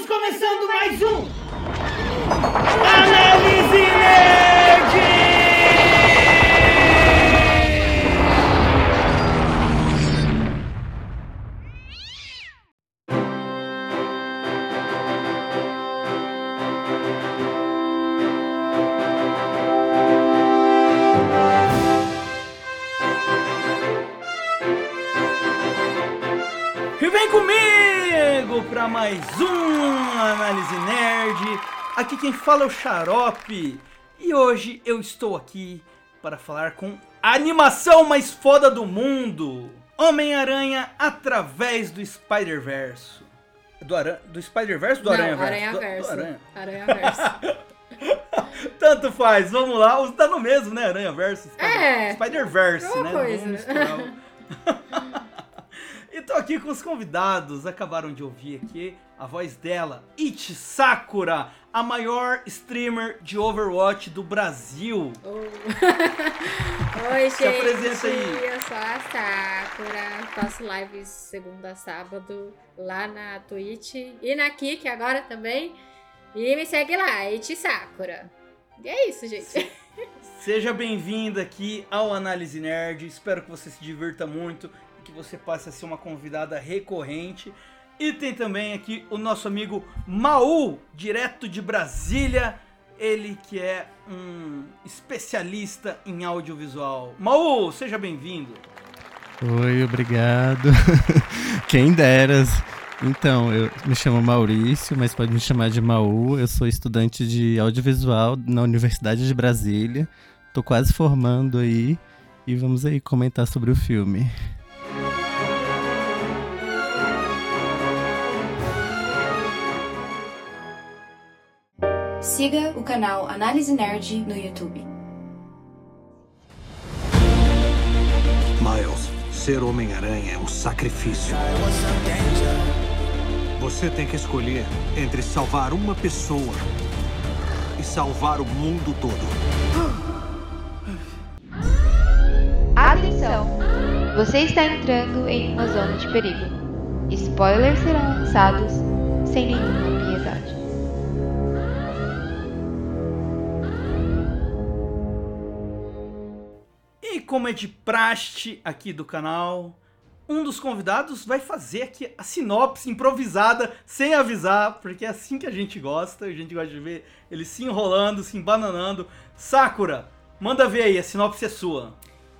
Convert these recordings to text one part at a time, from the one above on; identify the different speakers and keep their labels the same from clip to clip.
Speaker 1: Estamos começando mais um. Análise Aqui quem fala é o Xarope. E hoje eu estou aqui para falar com a animação mais foda do mundo. Homem-Aranha através do Spider-Verse. Do, aran... do Spider-Verse ou do
Speaker 2: Não,
Speaker 1: Aranha-Verse?
Speaker 2: Aranha
Speaker 1: Do-
Speaker 2: Verso.
Speaker 1: do Aranha.
Speaker 2: Aranha Verso.
Speaker 1: Tanto faz, vamos lá. Tá no mesmo, né? Aranha Verso.
Speaker 2: É.
Speaker 1: Spider-Verse,
Speaker 2: Mesma
Speaker 1: né?
Speaker 2: coisa.
Speaker 1: E tô aqui com os convidados. Acabaram de ouvir aqui a voz dela, Ichi Sakura, a maior streamer de Overwatch do Brasil.
Speaker 2: Oh. Oi, gente.
Speaker 1: Se apresenta aí.
Speaker 2: Eu sou a Sakura. Faço lives segunda a sábado lá na Twitch e na Kik agora também. E me segue lá, Iti Sakura. E é isso, gente.
Speaker 1: Seja bem-vinda aqui ao Análise Nerd. Espero que você se divirta muito e que você passe a ser uma convidada recorrente. E tem também aqui o nosso amigo Maú, direto de Brasília. Ele que é um especialista em audiovisual. Maú, seja bem-vindo.
Speaker 3: Oi, obrigado. Quem deras. Então, eu me chamo Maurício, mas pode me chamar de Maú. Eu sou estudante de audiovisual na Universidade de Brasília. Tô quase formando aí e vamos aí comentar sobre o filme.
Speaker 4: Siga o canal Análise Nerd no YouTube.
Speaker 5: Miles, ser Homem-Aranha é um sacrifício. Você tem que escolher entre salvar uma pessoa e salvar o mundo todo.
Speaker 6: Atenção! Você está entrando em uma zona de perigo. Spoilers serão lançados sem nenhuma piedade.
Speaker 1: Como é de praxe aqui do canal, um dos convidados vai fazer aqui a sinopse improvisada, sem avisar, porque é assim que a gente gosta, a gente gosta de ver ele se enrolando, se embananando. Sakura, manda ver aí, a sinopse é sua.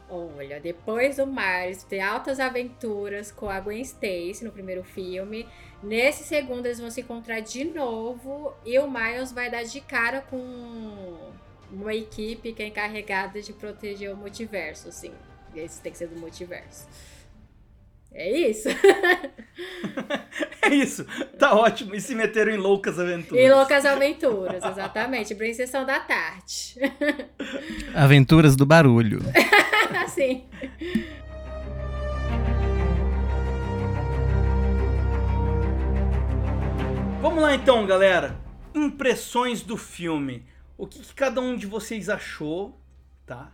Speaker 2: Olha, depois do Miles ter altas aventuras com a Gwen Stacy no primeiro filme, nesse segundo eles vão se encontrar de novo e o Miles vai dar de cara com uma equipe que é encarregada de proteger o multiverso, assim. Esse tem que ser do multiverso. É isso.
Speaker 1: É isso, tá ótimo. E se meteram em loucas aventuras.
Speaker 2: e Loucas Aventuras, exatamente. Bem Sessão da Tarde.
Speaker 3: Aventuras do Barulho.
Speaker 2: assim.
Speaker 1: Vamos lá então, galera. Impressões do filme. O que, que cada um de vocês achou, tá?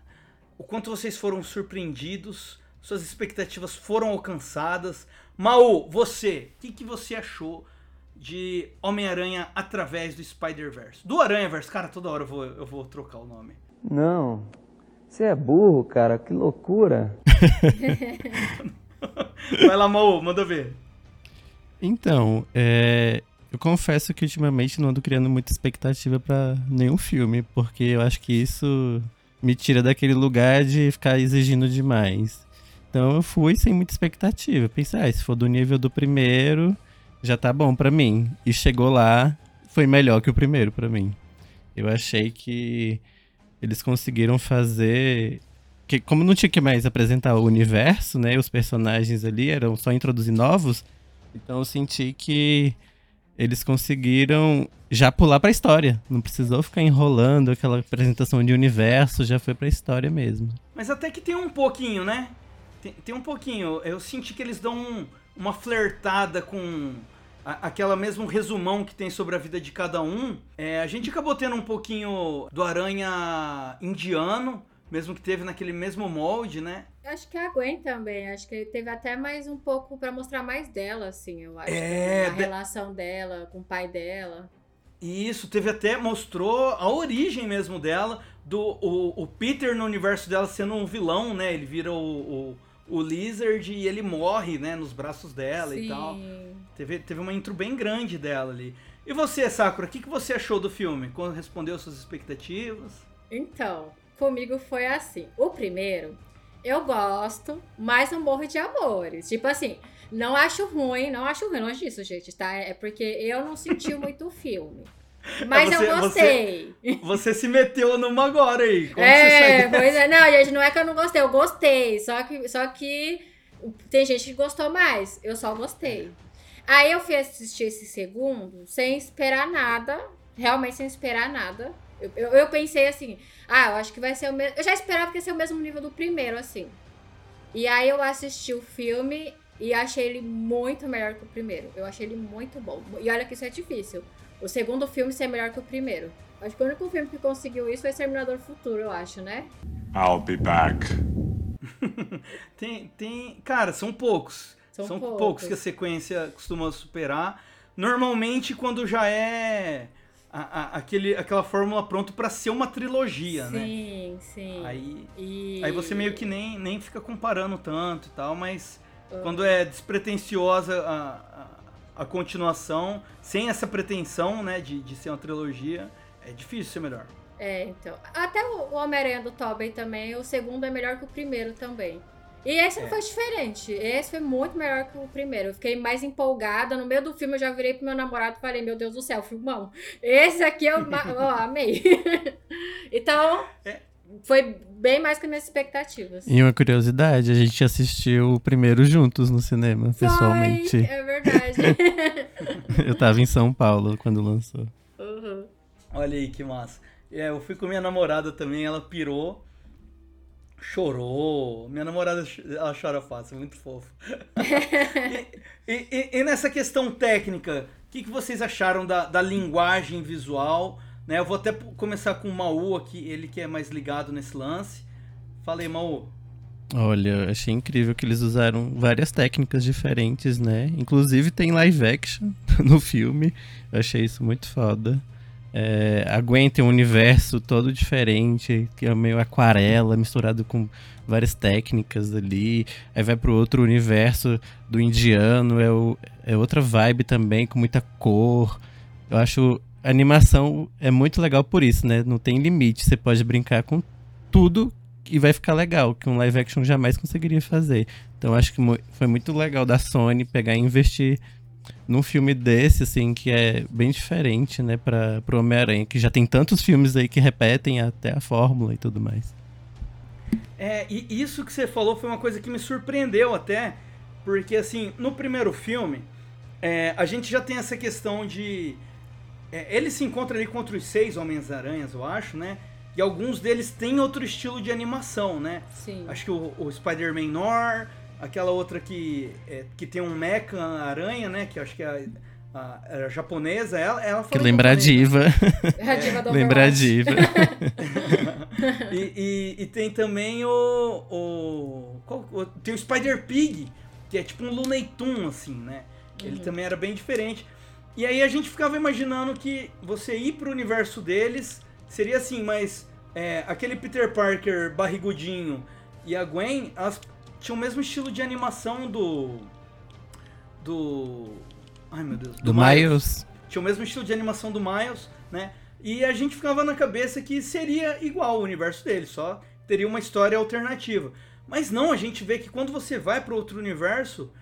Speaker 1: O quanto vocês foram surpreendidos, suas expectativas foram alcançadas. Maú, você, o que, que você achou de Homem-Aranha através do Spider-Verse? Do Aranha-Verse, cara, toda hora eu vou, eu vou trocar o nome.
Speaker 7: Não. Você é burro, cara. Que loucura.
Speaker 1: Vai lá, Maú, manda ver.
Speaker 3: Então, é, eu confesso que ultimamente não ando criando muita expectativa pra nenhum filme, porque eu acho que isso me tira daquele lugar de ficar exigindo demais. Então eu fui sem muita expectativa. Pensei, ah, se for do nível do primeiro, já tá bom pra mim. E chegou lá, foi melhor que o primeiro pra mim. Eu achei que eles conseguiram fazer que como não tinha que mais apresentar o universo, né, os personagens ali eram só introduzir novos, então eu senti que eles conseguiram já pular pra história. Não precisou ficar enrolando aquela apresentação de universo, já foi pra história mesmo.
Speaker 1: Mas até que tem um pouquinho, né? Tem, tem um pouquinho. Eu senti que eles dão um- uma flertada com a- aquela mesmo resumão que tem sobre a vida de cada um. É, a gente acabou tendo um pouquinho do Aranha indiano, mesmo que teve naquele mesmo molde, né?
Speaker 2: Acho que a Gwen também. Acho que teve até mais um pouco pra mostrar mais dela, assim, eu acho.
Speaker 1: É,
Speaker 2: A
Speaker 1: de-
Speaker 2: relação dela com o pai dela.
Speaker 1: E isso teve até mostrou a origem mesmo dela, do o, o Peter no universo dela sendo um vilão, né? Ele vira o, o, o Lizard e ele morre, né, nos braços dela e tal.
Speaker 2: Sim.
Speaker 1: Teve, teve uma intro bem grande dela ali. E você, Sakura, o que, que você achou do filme? Correspondeu às suas expectativas?
Speaker 2: Então, comigo foi assim. O primeiro, eu gosto, mas não morro de amores. Tipo assim, não acho ruim, não acho ruim, longe disso, gente, tá? É porque eu não senti muito o filme. Mas
Speaker 1: É, você-
Speaker 2: eu gostei.
Speaker 1: Você se meteu numa agora aí. Como
Speaker 2: é,
Speaker 1: você
Speaker 2: pois é. Não, gente, não é que eu não gostei, eu gostei. Só que, só que tem gente que gostou mais. Eu só gostei. Aí eu fui assistir esse segundo sem esperar nada. Realmente sem esperar nada. Eu, eu, eu pensei assim, ah, eu acho que vai ser o mesmo. Eu já esperava que ia ser o mesmo nível do primeiro, assim. E aí eu assisti o filme e achei ele muito melhor que o primeiro. Eu achei ele muito bom. E olha que isso é difícil. O segundo filme ser melhor que o primeiro. Acho que o único filme que conseguiu isso foi Exterminador Futuro, eu acho, né?
Speaker 8: I'll be back.
Speaker 1: Tem, tem. Cara, são poucos.
Speaker 2: São
Speaker 1: poucos.
Speaker 2: poucos.
Speaker 1: que a sequência costuma superar. Normalmente, quando já é a- a- aquele, aquela fórmula pronta pra ser uma trilogia, né?
Speaker 2: sim, sim.
Speaker 1: Aí,
Speaker 2: E-
Speaker 1: aí você meio que nem, nem fica comparando tanto e tal, mas
Speaker 2: Ah.
Speaker 1: quando é despretensiosa a, a, a continuação, sem essa pretensão, né, de, de ser uma trilogia, é difícil ser melhor.
Speaker 2: É, então. Até o o Homem-Aranha do Tobey também, o segundo é melhor que o primeiro também. E esse não
Speaker 1: É.
Speaker 2: foi diferente. Esse foi muito melhor que o primeiro. Eu fiquei mais empolgada. No meio do filme eu já virei pro meu namorado e falei, meu Deus do céu, filmão. Esse aqui eu, eu amei. então,
Speaker 1: É.
Speaker 2: foi bem mais que minhas expectativas.
Speaker 3: E uma curiosidade, a gente assistiu o primeiro juntos no cinema, pessoalmente.
Speaker 2: Foi, é verdade.
Speaker 3: Eu tava em São Paulo quando lançou.
Speaker 2: Uhum.
Speaker 1: Olha aí que massa. É, eu fui com minha namorada também, ela pirou, chorou. Minha namorada, ela chora fácil, muito fofo. e, e- e- nessa questão técnica, o que, que vocês acharam da, da linguagem visual? Né, eu vou até começar com o Maú aqui, ele que é mais ligado nesse lance. Falei, Maú.
Speaker 3: Olha, eu achei incrível que eles usaram várias técnicas diferentes, né? Inclusive tem live action no filme. Eu achei isso muito foda. É, a Gwen tem um universo todo diferente, que é meio aquarela, misturado com várias técnicas ali. Aí vai pro outro universo do indiano, é, o- é outra vibe também, com muita cor. Eu acho a animação é muito legal por isso, né? Não tem limite, você pode brincar com tudo e vai ficar legal, que um live action jamais conseguiria fazer. Então acho que foi muito legal da Sony pegar e investir num filme desse, assim, que é bem diferente, né, para pro Homem-Aranha, que já tem tantos filmes aí que repetem até a fórmula e tudo mais.
Speaker 1: É, e isso que você falou foi uma coisa que me surpreendeu até, porque assim, no primeiro filme, é, a gente já tem essa questão de. é, ele se encontra ali contra os seis Homens-Aranhas, eu acho, né? E alguns deles têm outro estilo de animação, né?
Speaker 2: Sim.
Speaker 1: Acho que o, o Spider-Man Nor, aquela outra que, é, que tem um mecha aranha, né? Que acho que é a, a- a japonesa, ela, ela
Speaker 3: Que lembra a
Speaker 1: japonês, né?
Speaker 3: diva.
Speaker 2: A diva do
Speaker 3: lembra a diva.
Speaker 1: e, e- e tem também o. o, qual- o- tem o Spider Pig, que é tipo um Looney Tunes, assim, né? Ele também era bem diferente. E aí a gente ficava imaginando que você ir pro universo deles seria assim, mas é, aquele Peter Parker barrigudinho e a Gwen, elas tinham o mesmo estilo de animação do. Do. Ai meu Deus.
Speaker 3: Do Miles.
Speaker 1: Tinha o mesmo estilo de animação do Miles, né? E a gente ficava na cabeça que seria igual o universo dele, só teria uma história alternativa. Mas não, a gente vê que quando você vai para outro universo,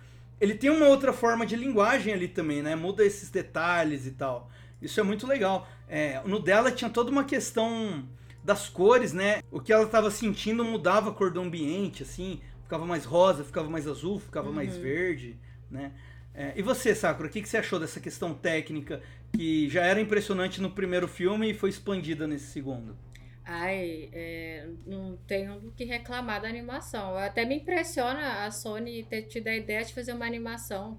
Speaker 1: ele tem uma outra forma de linguagem ali também, né? Muda esses detalhes e tal. Isso é muito legal. É, no dela tinha toda uma questão das cores, né? O que ela estava sentindo mudava a cor do ambiente, assim. Ficava mais rosa, ficava mais azul, ficava mais verde, né? É, e você, Sakura, o que, que você achou dessa questão técnica que já era impressionante no primeiro filme e foi expandida nesse segundo?
Speaker 2: Ai, é, não tenho do que reclamar da animação. Até me impressiona a Sony ter tido a ideia de fazer uma animação.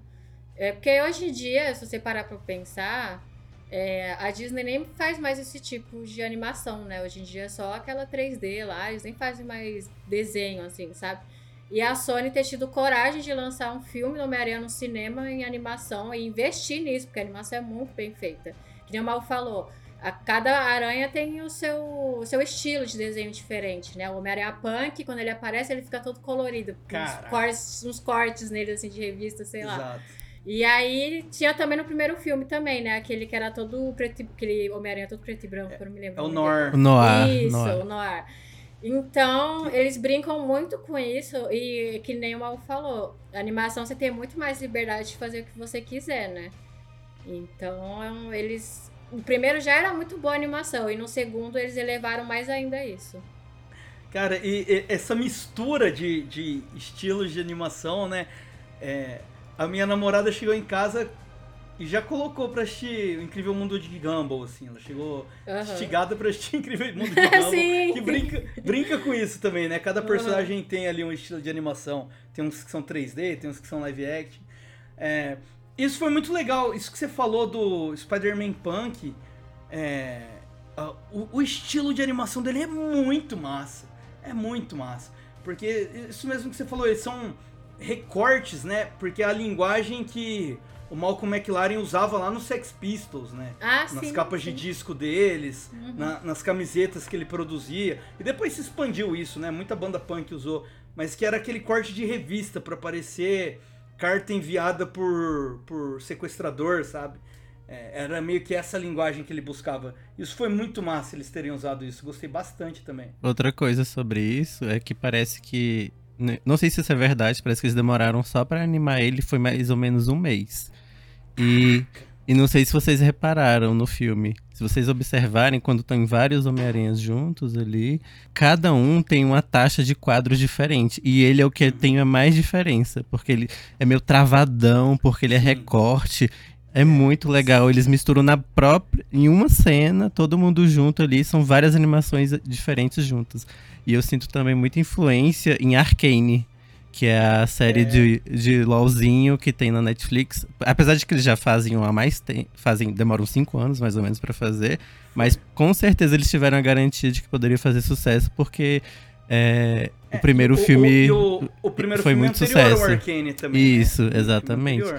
Speaker 2: É, porque hoje em dia, se você parar pra pensar, É, a Disney nem faz mais esse tipo de animação, né? Hoje em dia é só aquela 3D lá, eles nem fazem mais desenho, assim, sabe? E a Sony ter tido coragem de lançar um filme do Homem-Aranha no cinema em animação e investir nisso, porque a animação é muito bem feita. Que nem o Mal falou, a, cada aranha tem o seu, o seu estilo de desenho diferente, né? O Homem-Aranha Punk, quando ele aparece, ele fica todo colorido. Uns cortes, uns cortes nele, assim, de revista, sei lá.
Speaker 1: Exato.
Speaker 2: E aí tinha também no primeiro filme também, né? Aquele que era todo preto, e- aquele Homem-Aranha todo preto e branco, que eu não me lembro.
Speaker 1: É o. Nor.
Speaker 3: O Noir.
Speaker 2: Isso,
Speaker 3: Noir.
Speaker 2: o Noir. Então, eles brincam muito com isso e que nem o Mal falou, a animação você tem muito mais liberdade de fazer o que você quiser, né? Então, eles o primeiro já era muito boa a animação e no segundo eles elevaram mais ainda isso.
Speaker 1: Cara, e, e essa mistura de, de estilos de animação, né? É, a minha namorada chegou em casa e já colocou pra assistir o Incrível Mundo de Gumball, assim. Ela chegou
Speaker 2: Aham.
Speaker 1: instigada pra assistir o Incrível Mundo de Gumball.
Speaker 2: Sim.
Speaker 1: Que brinca, brinca com isso também, né? Cada personagem tem ali um estilo de animação. Tem uns que são 3D, tem uns que são live action. É, isso foi muito legal. Isso que você falou do Spider-Man Punk. é, o, o estilo de animação dele é muito massa. É muito massa. Porque isso mesmo que você falou, eles são recortes, né? Porque é a linguagem que o Malcolm McLaren usava lá no Sex Pistols, né?
Speaker 2: Ah,
Speaker 1: nas
Speaker 2: sim.
Speaker 1: capas de
Speaker 2: sim.
Speaker 1: disco deles,
Speaker 2: Uhum.
Speaker 1: na- nas camisetas que ele produzia. E depois se expandiu isso, né? Muita banda punk usou. Mas que era aquele corte de revista pra parecer carta enviada por, por sequestrador, sabe? É, era meio que essa linguagem que ele buscava. Isso foi muito massa eles terem usado isso. Gostei bastante também.
Speaker 3: Outra coisa sobre isso é que parece que. Né, Não sei se isso é verdade, parece que eles demoraram só pra animar ele, foi mais ou menos um mês. E, e não sei se vocês repararam no filme. Se vocês observarem, quando estão vários Homem-Aranhas juntos ali, cada um tem uma taxa de quadros diferente. E ele é o que tem a mais diferença, porque ele é meio travadão, porque ele é recorte. É muito legal. Eles misturam na própria. Em uma cena, todo mundo junto ali. São várias animações diferentes juntas. E eu sinto também muita influência em Arcane, que é a série
Speaker 1: É.
Speaker 3: de, de LOLzinho que tem na Netflix. Apesar de que eles já fazem há mais tempo. Fazem, demoram cinco anos mais ou menos pra fazer. Mas com certeza eles tiveram a garantia de que poderia fazer sucesso, porque é, o primeiro
Speaker 1: O-
Speaker 3: filme.
Speaker 1: o, o primeiro
Speaker 3: foi
Speaker 1: filme
Speaker 3: muito sucesso.
Speaker 1: Arcane também. né?
Speaker 3: Isso,
Speaker 1: filme
Speaker 3: exatamente.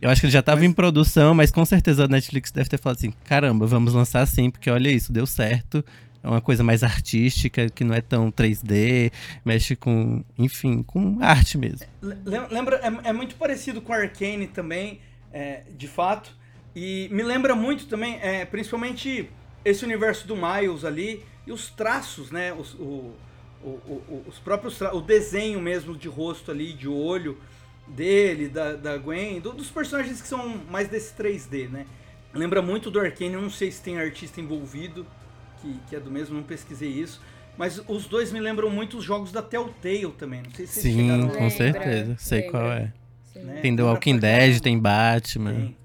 Speaker 3: Eu acho que ele já tava
Speaker 1: Mas-
Speaker 3: em produção, mas com certeza a Netflix deve ter falado assim: caramba, vamos lançar assim, porque olha isso, deu certo. É uma coisa mais artística, que não é tão 3D, mexe com, enfim, com arte mesmo.
Speaker 1: Lem- Lembra, é, é muito parecido com Arcane também, é, de fato. E me lembra muito também, é, principalmente esse universo do Miles ali e os traços, né? Os, o- o- o- os próprios tra- o desenho mesmo de rosto ali, de olho dele, da, da Gwen, do- dos personagens que são mais desse 3D, né? Lembra muito do Arcane, não sei se tem artista envolvido, que, que é do mesmo, não pesquisei isso. Mas os dois me lembram muito os jogos da Telltale também. Não sei se vocês
Speaker 3: Sim,
Speaker 1: chegaram
Speaker 3: com
Speaker 2: Lembra,
Speaker 3: certeza. Sei
Speaker 2: lembra.
Speaker 3: qual é.
Speaker 1: Né?
Speaker 3: Tem The Walking Dead, tem Batman.
Speaker 1: Tem.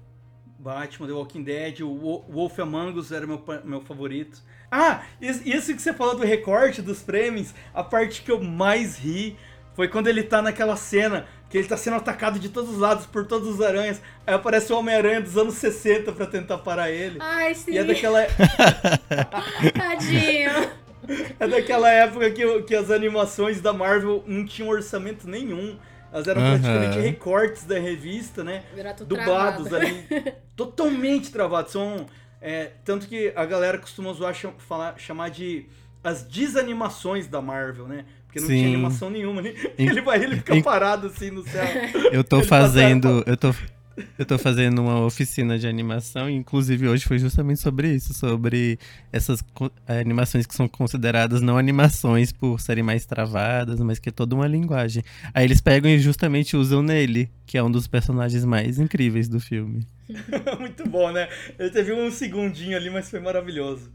Speaker 1: Batman, The Walking Dead, o Wo- Wolf Among Us era meu, meu favorito. Ah, is- isso que você falou do recorte dos prêmios, a parte que eu mais ri foi quando ele tá naquela cena que ele tá sendo atacado de todos os lados por todos os aranhas. Aí aparece o Homem-Aranha dos anos 60 pra tentar parar ele.
Speaker 2: Ai, sim.
Speaker 1: E é daquela,
Speaker 2: Tadinho.
Speaker 1: é daquela época que, que as animações da Marvel não tinham orçamento nenhum. Elas eram
Speaker 3: Aham.
Speaker 1: praticamente recortes da revista, né? Dublados
Speaker 2: travado.
Speaker 1: ali, totalmente travados. São, é, tanto que a galera costuma zoar, cham- falar, chamar de as desanimações da Marvel, né? Porque não
Speaker 3: Sim.
Speaker 1: tinha animação nenhuma. né?
Speaker 3: Em-
Speaker 1: Ele vai, ele fica
Speaker 3: em-
Speaker 1: parado assim no céu.
Speaker 3: Eu tô
Speaker 1: Ele
Speaker 3: fazendo. Eu tô, eu tô fazendo uma oficina de animação, e inclusive hoje foi justamente sobre isso, sobre essas eh, animações que são consideradas não animações por serem mais travadas, mas que é toda uma linguagem. Aí eles pegam e justamente usam nele, que é um dos personagens mais incríveis do filme.
Speaker 1: Muito bom, né? Ele teve um segundinho ali, mas foi maravilhoso.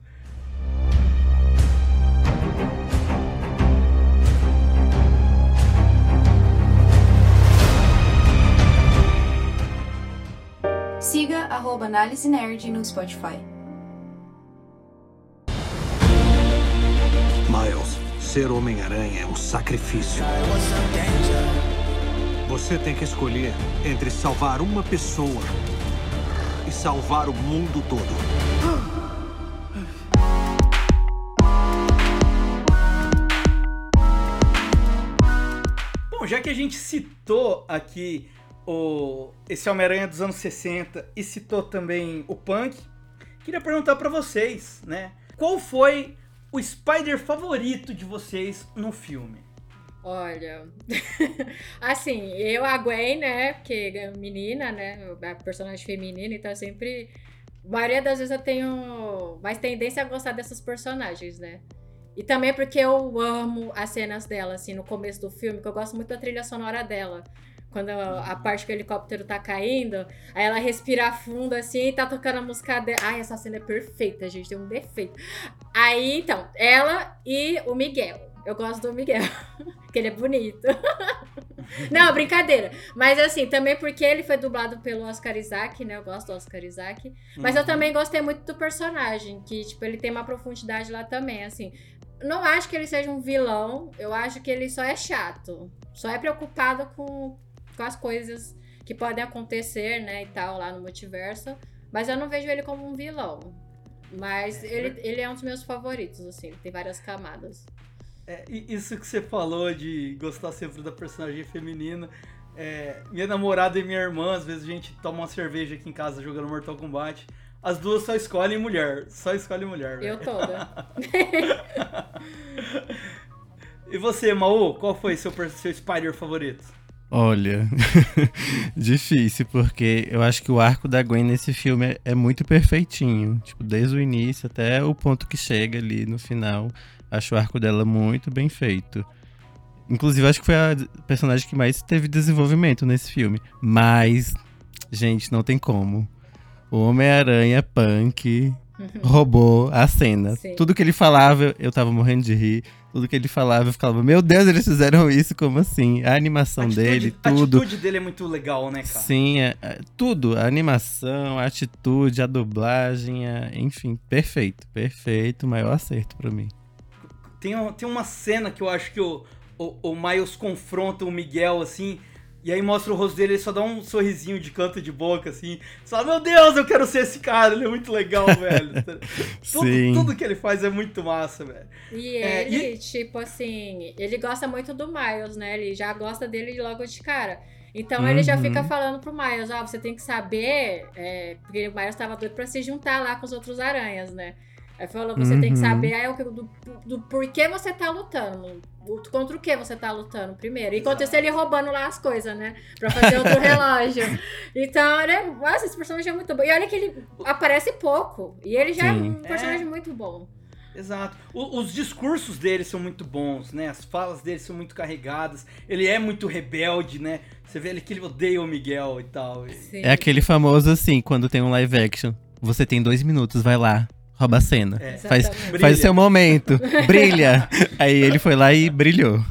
Speaker 4: Siga arroba Análise Nerd no Spotify.
Speaker 5: Miles, ser Homem-Aranha é um sacrifício. Você tem que escolher entre salvar uma pessoa e salvar o mundo todo.
Speaker 1: Bom, já que a gente citou aqui o, esse Homem-Aranha dos anos 60 e citou também o Punk, queria perguntar pra vocês, né? Qual foi o Spider favorito de vocês no filme?
Speaker 2: Olha, assim, eu, a Gwen, né, porque é menina, né, a personagem feminina, então sempre, a maioria das vezes eu tenho mais tendência a gostar dessas personagens, né. E também porque eu amo as cenas dela, assim, no começo do filme, que eu gosto muito da trilha sonora dela. Quando a, a parte que o helicóptero tá caindo, aí ela respira fundo assim e tá tocando a música dela. Ai, essa cena é perfeita, gente, tem um defeito. Aí, então, ela e o Miguel. Eu gosto do Miguel, que ele é bonito. Não, brincadeira. Mas assim, também porque ele foi dublado pelo Oscar Isaac, né? Eu gosto do Oscar Isaac. Mas eu
Speaker 1: Uhum.
Speaker 2: também gostei muito do personagem, que, tipo, ele tem uma profundidade lá também, assim. Não acho que ele seja um vilão, eu acho que ele só é chato. Só é preocupado com, com as coisas que podem acontecer, né, e tal, lá no multiverso. Mas eu não vejo ele como um vilão. Mas ele, ele é um dos meus favoritos, assim, tem várias camadas.
Speaker 1: É, isso que você falou de gostar sempre da personagem feminina. é, minha namorada e minha irmã, às vezes a gente toma uma cerveja aqui em casa jogando Mortal Kombat. As duas só escolhem mulher. Só escolhem mulher.
Speaker 2: Eu toda.
Speaker 1: E você, Maú, qual foi seu, seu Spider favorito?
Speaker 3: Olha, difícil, porque eu acho que o arco da Gwen nesse filme é, é muito perfeitinho. Tipo, desde o início até o ponto que chega ali no final. Acho o arco dela muito bem feito. Inclusive, acho que foi a personagem que mais teve desenvolvimento nesse filme. Mas, gente, não tem como. O Homem-Aranha Punk roubou a cena.
Speaker 2: Sim.
Speaker 3: Tudo que ele falava, eu tava morrendo de rir. Tudo que ele falava, eu ficava, meu Deus, eles fizeram isso, como assim? A animação
Speaker 1: atitude,
Speaker 3: dele,
Speaker 1: a
Speaker 3: tudo.
Speaker 1: atitude dele é muito legal, né, cara?
Speaker 3: Sim, é- é tudo. A animação, a atitude, a dublagem, a- enfim, perfeito. Perfeito, maior acerto pra mim.
Speaker 1: Tem, tem uma cena que eu acho que o, o, o Miles confronta o Miguel, assim, e aí mostra o rosto dele, ele só dá um sorrisinho de canto de boca, assim. Só, meu Deus, eu quero ser esse cara, ele é muito legal, velho. tudo,
Speaker 3: Sim.
Speaker 1: tudo que ele faz é muito massa, velho.
Speaker 2: E
Speaker 1: É,
Speaker 2: ele, tipo assim, ele gosta muito do Miles, né? Ele já gosta dele logo de cara. Então ele já
Speaker 3: Uhum.
Speaker 2: fica falando pro Miles, ó, você tem que saber, é, porque o Miles tava doido pra se juntar lá com os outros aranhas, né? Aí falou, você tem que
Speaker 3: Uhum.
Speaker 2: saber aí, o que- do, do porquê você tá lutando. Contra o que você tá lutando primeiro. Enquanto isso, ele roubando lá as coisas, né? Pra fazer outro relógio. Então, ele é, nossa, esse personagem é muito bom. E olha que ele aparece pouco. E ele já é
Speaker 3: Sim.
Speaker 2: um personagem muito bom.
Speaker 1: Exato. O- os discursos dele são muito bons, né? As falas dele são muito carregadas. Ele é muito rebelde, né? Você vê ele que ele odeia o Miguel e tal. E-
Speaker 2: Sim.
Speaker 3: É aquele famoso assim, quando tem um live action. Você tem dois minutos, vai lá, rouba a cena.
Speaker 1: É.
Speaker 3: Faz.
Speaker 1: Brilha.
Speaker 3: faz o seu momento, brilha. Aí ele foi lá e brilhou.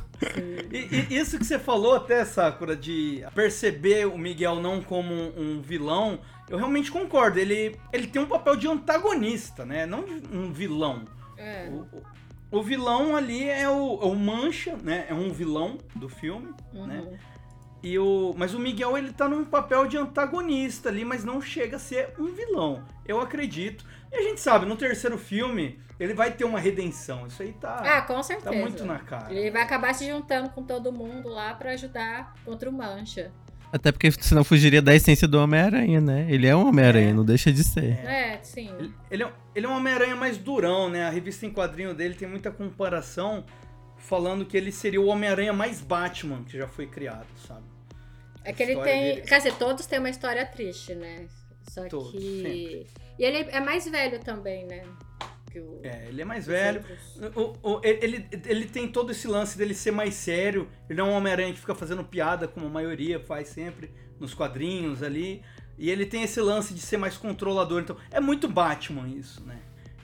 Speaker 1: E, e isso que você falou até, Sakura, de perceber o Miguel não como um, um vilão, eu realmente concordo. Ele, ele tem um papel de antagonista, né? Não de um vilão.
Speaker 2: É.
Speaker 1: O, o- vilão ali é o, é o Mancha, né? É um vilão do filme, né? E o, mas o Miguel ele tá num papel de antagonista ali, mas não chega a ser um vilão. Eu acredito. E a gente sabe, no terceiro filme, ele vai ter uma redenção. Isso aí tá,
Speaker 2: Ah, com
Speaker 1: tá
Speaker 2: certeza.
Speaker 1: muito na cara.
Speaker 2: Ele vai acabar se juntando com todo mundo lá pra ajudar contra o Mancha.
Speaker 3: Até porque senão fugiria da essência do Homem-Aranha, né? Ele é um Homem-Aranha,
Speaker 1: É.
Speaker 3: não deixa de ser.
Speaker 2: É, sim.
Speaker 1: Ele, ele é, ele é um Homem-Aranha mais durão, né? A revista em quadrinho dele tem muita comparação falando que ele seria o Homem-Aranha mais Batman que já foi criado, sabe?
Speaker 2: É que ele tem.
Speaker 1: dele.
Speaker 2: Quer dizer, todos têm uma história triste, né? Só
Speaker 1: Todos,
Speaker 2: que.
Speaker 1: sempre.
Speaker 2: E ele é mais velho também, né? O...
Speaker 1: É, ele é mais velho. O- o- ele, ele tem todo esse lance dele ser mais sério. Ele não é um Homem-Aranha que fica fazendo piada, como a maioria faz sempre nos quadrinhos ali. E ele tem esse lance de ser mais controlador. Então, é muito Batman isso, né?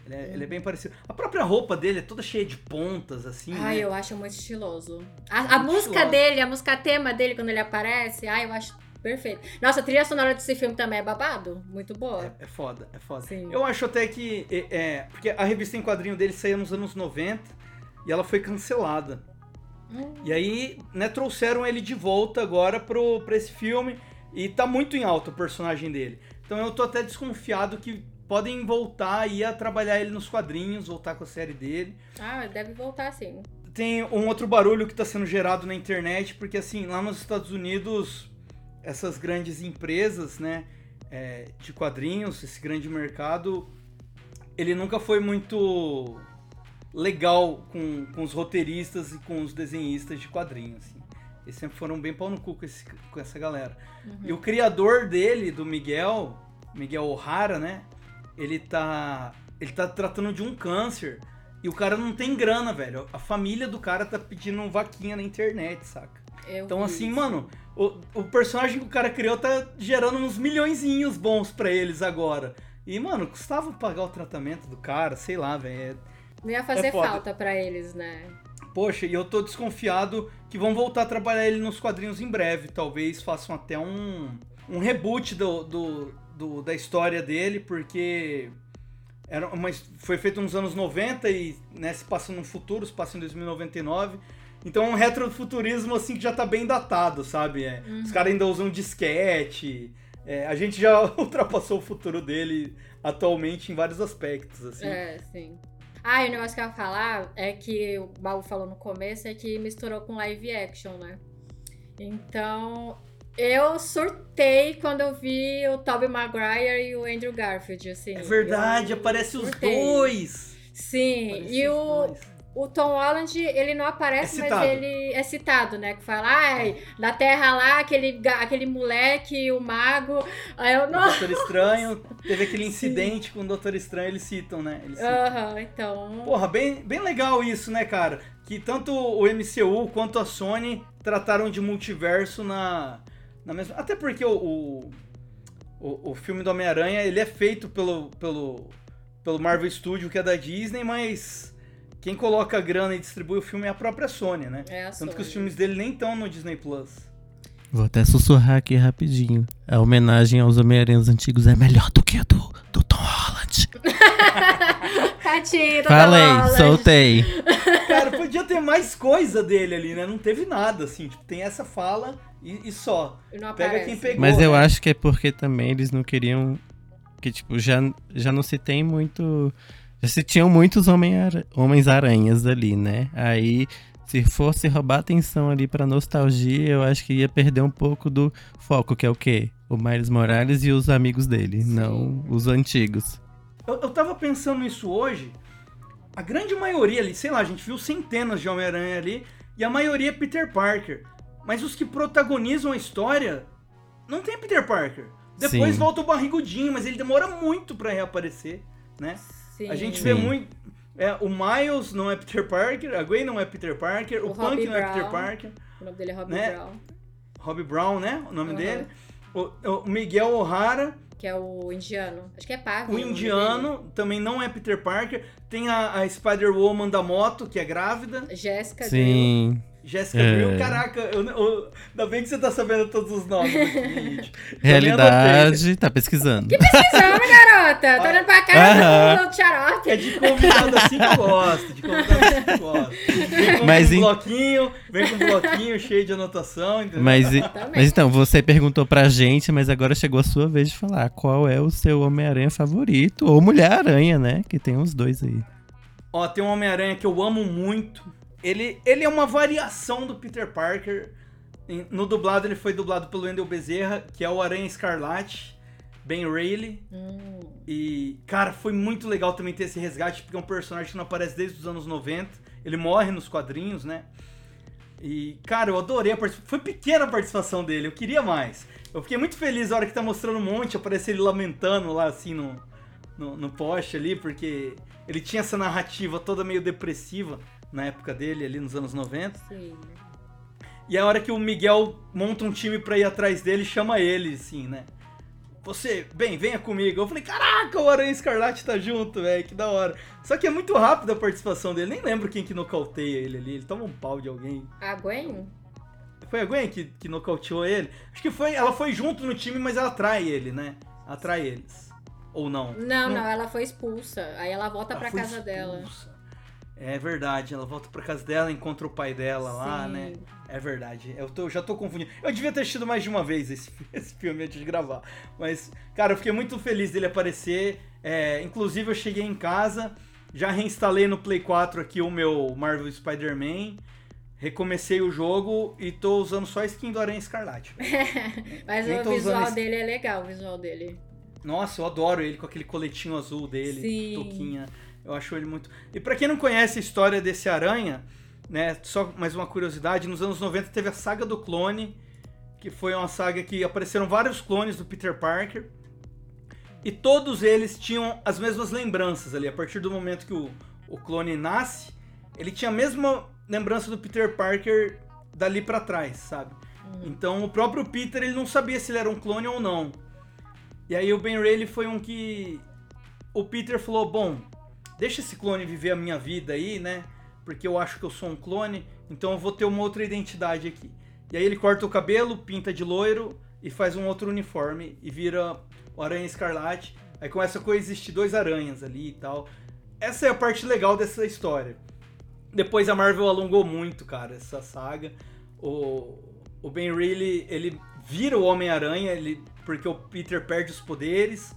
Speaker 1: Ele é, ele é bem parecido. A própria roupa dele é toda cheia de pontas, assim.
Speaker 2: Ai,
Speaker 1: né?
Speaker 2: eu acho muito estiloso. A, a
Speaker 1: Muito
Speaker 2: música
Speaker 1: estiloso.
Speaker 2: dele, a música tema dele, quando ele aparece, ai, eu acho perfeito. Nossa, a trilha sonora desse filme também é babado. Muito boa.
Speaker 1: É, é foda, é foda.
Speaker 2: Sim.
Speaker 1: Eu acho até que. É, é, porque a revista em quadrinho dele saía nos anos 90 e ela foi cancelada.
Speaker 2: Hum.
Speaker 1: E aí, né, trouxeram ele de volta agora pro, pra esse filme. E tá muito em alta o personagem dele. Então eu tô até desconfiado que podem voltar aí a trabalhar ele nos quadrinhos, voltar com a série dele.
Speaker 2: Ah, deve voltar sim.
Speaker 1: Tem um outro barulho que está sendo gerado na internet, porque assim, lá nos Estados Unidos, essas grandes empresas, né, é, de quadrinhos, esse grande mercado, ele nunca foi muito legal com, com os roteiristas e com os desenhistas de quadrinhos. Assim. Eles sempre foram bem pau no cu com, esse- com essa galera. E o criador dele, do Miguel, Miguel O'Hara, né? Ele tá. Ele tá tratando de um câncer. E o cara não tem grana, velho. A família do cara tá pedindo vaquinha na internet, saca?
Speaker 2: Eu
Speaker 1: Então, assim,
Speaker 2: isso.
Speaker 1: mano, o, o personagem que o cara criou tá gerando uns milhõezinhos bons pra eles agora. E, mano, custava pagar o tratamento do cara, sei lá, velho. É-
Speaker 2: Não ia fazer
Speaker 1: foda.
Speaker 2: falta pra eles, né?
Speaker 1: Poxa, e eu tô desconfiado que vão voltar a trabalhar ele nos quadrinhos em breve. Talvez façam até um, um reboot do, do, do- da história dele, porque era uma, foi feito nos anos 90 e né, se passa no futuro, se passa em 2099. Então é um retrofuturismo assim que já tá bem datado, sabe? É, Os caras ainda usam disquete. é, a gente já ultrapassou o futuro dele atualmente em vários aspectos, assim.
Speaker 2: É, sim. Ah, e o negócio que eu ia falar é que o Baú falou no começo é que misturou com live action, né? Então, eu surtei quando eu vi o Tobey Maguire e o Andrew Garfield, assim.
Speaker 1: É verdade,
Speaker 2: Eu
Speaker 1: aparece os dois.
Speaker 2: Sim,
Speaker 1: Aparece
Speaker 2: e o,
Speaker 1: dois.
Speaker 2: o Tom Holland, ele não aparece,
Speaker 1: É
Speaker 2: mas ele é citado, né? Que fala, ai, da Terra lá, aquele, aquele moleque, o mago. Aí eu,
Speaker 1: O
Speaker 2: não.
Speaker 1: Doutor Estranho, teve aquele incidente com o Doutor Estranho, eles citam, né?
Speaker 2: Aham, então.
Speaker 1: Porra, bem, bem legal isso, né, cara? Que tanto o MCU quanto a Sony trataram de multiverso na, na mesma. Até porque o, o, o, o filme do Homem-Aranha ele é feito pelo, pelo, pelo Marvel Studio, que é da Disney, mas quem coloca a grana e distribui o filme é a própria Sony, né?
Speaker 2: É a
Speaker 1: Tanto que os filmes dele nem estão no Disney Plus.
Speaker 3: Vou até sussurrar aqui rapidinho. A homenagem aos Homem-Aranhas antigos é melhor do que a do, do Tom Holland.
Speaker 2: Tadinho,
Speaker 3: Falei,
Speaker 2: Holland.
Speaker 3: soltei.
Speaker 1: Cara, podia ter mais coisa dele ali, né? Não teve nada, assim. Tipo, tem essa fala e, e só.
Speaker 2: Não
Speaker 1: Pega quem pegou.
Speaker 3: Mas eu
Speaker 1: né?
Speaker 3: acho que é porque também eles não queriam. Que, tipo, já, já não se tem muito. Já se tinham muitos Homens-Aranhas ali, né? Aí, se fosse roubar atenção ali pra nostalgia, eu acho que ia perder um pouco do foco, que é o quê? O Miles Morales e os amigos dele, não os antigos.
Speaker 1: Eu, eu tava pensando nisso hoje. A grande maioria ali, sei lá, a gente viu centenas de Homem-Aranha ali. E a maioria é Peter Parker. Mas os que protagonizam a história não tem Peter Parker. Depois
Speaker 3: Sim.
Speaker 1: volta o barrigudinho, mas ele demora muito pra reaparecer, né?
Speaker 2: Sim.
Speaker 1: A gente
Speaker 3: Sim.
Speaker 1: vê muito. É, o Miles não é Peter Parker, a Gwen não é Peter Parker, o,
Speaker 2: O
Speaker 1: Punk
Speaker 2: Robbie
Speaker 1: não é Peter. Parker,
Speaker 2: O nome dele é Robbie
Speaker 1: né?
Speaker 2: Brown,
Speaker 1: Robbie Brown, né? O nome
Speaker 2: Uhum.
Speaker 1: dele. O, o Miguel O'Hara,
Speaker 2: que é o indiano. Acho que é Pavi.
Speaker 1: o indiano, também não é Peter Parker. Tem a, a Spider-Woman da moto, que é grávida.
Speaker 2: dele. Jéssica
Speaker 3: Sim.
Speaker 1: Jéssica
Speaker 3: É.
Speaker 1: Caraca, eu, eu, ainda bem que você tá sabendo todos os nomes aqui, gente.
Speaker 3: Realidade, tá pesquisando.
Speaker 2: Chama, garota! Tô olhando pra cara do xarope.
Speaker 1: É de convidado assim que eu gosto, de convidado assim que eu gosto. Vem com
Speaker 3: Mas
Speaker 1: um
Speaker 3: em-
Speaker 1: bloquinho, vem com um bloquinho cheio de anotação, entendeu?
Speaker 3: Mas, e- mas então, você perguntou pra gente, mas agora chegou a sua vez de falar qual é o seu Homem-Aranha favorito, ou Mulher-Aranha, né? Que tem os dois aí.
Speaker 1: Ó, tem um Homem-Aranha que eu amo muito. Ele, ele é uma variação do Peter Parker. No dublado, ele foi dublado pelo Wendell Bezerra, que é o Aranha Escarlate, Ben Reilly.
Speaker 2: Hum,
Speaker 1: E, cara, foi muito legal também ter esse resgate, porque é um personagem que não aparece desde os anos 90. Ele morre nos quadrinhos, né? E, cara, eu adorei a participação. Foi pequena a participação dele, eu queria mais. Eu fiquei muito feliz na hora que tá mostrando um monte, aparece ele lamentando lá, assim, no, no, no poste ali, porque ele tinha essa narrativa toda meio depressiva na época dele, ali nos anos 90.
Speaker 2: sim.
Speaker 1: E a hora que o Miguel monta um time pra ir atrás dele, chama ele, assim, né? Você, bem, venha comigo. Eu falei, caraca, o Aranha Escarlate tá junto, velho, que da hora. Só que é muito rápido a participação dele, nem lembro quem que nocauteia ele ali. Ele toma um pau de alguém.
Speaker 2: A Gwen?
Speaker 1: Foi a Gwen que, que nocauteou ele? Acho que foi, ela foi junto no time, mas ela atrai ele, né? Atrai eles. Ou não?
Speaker 2: Não, não, ela foi expulsa. Aí ela volta
Speaker 1: Ela
Speaker 2: pra casa dela.
Speaker 1: É verdade, ela volta pra casa dela, encontra o pai dela lá,
Speaker 2: Sim.
Speaker 1: né? É verdade. Eu tô- já tô confundindo. Eu devia ter assistido mais de uma vez esse, esse filme antes de gravar. Mas, cara, eu fiquei muito feliz dele aparecer. É, inclusive, eu cheguei em casa, já reinstalei no Play 4 aqui o meu Marvel Spider-Man. Recomecei o jogo e tô usando só a skin do Aranha Escarlate.
Speaker 2: Mas
Speaker 1: Nem
Speaker 2: o
Speaker 1: usando
Speaker 2: visual dele é legal, o visual dele.
Speaker 1: Nossa, eu adoro ele com aquele coletinho azul dele,
Speaker 2: Sim.
Speaker 1: touquinha. Eu acho ele muito. E pra quem não conhece a história desse aranha, né, só mais uma curiosidade, nos anos 90 teve a saga do clone, que foi uma saga que apareceram vários clones do Peter Parker. E todos eles tinham as mesmas lembranças ali. A partir do momento que o, o clone nasce, ele tinha a mesma lembrança do Peter Parker dali pra trás, sabe? Então o próprio Peter ele não sabia se ele era um clone ou não. E aí o Ben Reilly foi um que o Peter falou, bom, deixa esse clone viver a minha vida aí, né? Porque eu acho que eu sou um clone, então eu vou ter uma outra identidade aqui. E aí ele corta o cabelo, pinta de loiro e faz um outro uniforme e vira o Aranha Escarlate. Aí começa a coexistir dois aranhas ali e tal. Essa é a parte legal dessa história. Depois a Marvel alongou muito, cara, essa saga. O, o Ben Reilly, ele vira o Homem-Aranha, ele porque o Peter perde os poderes.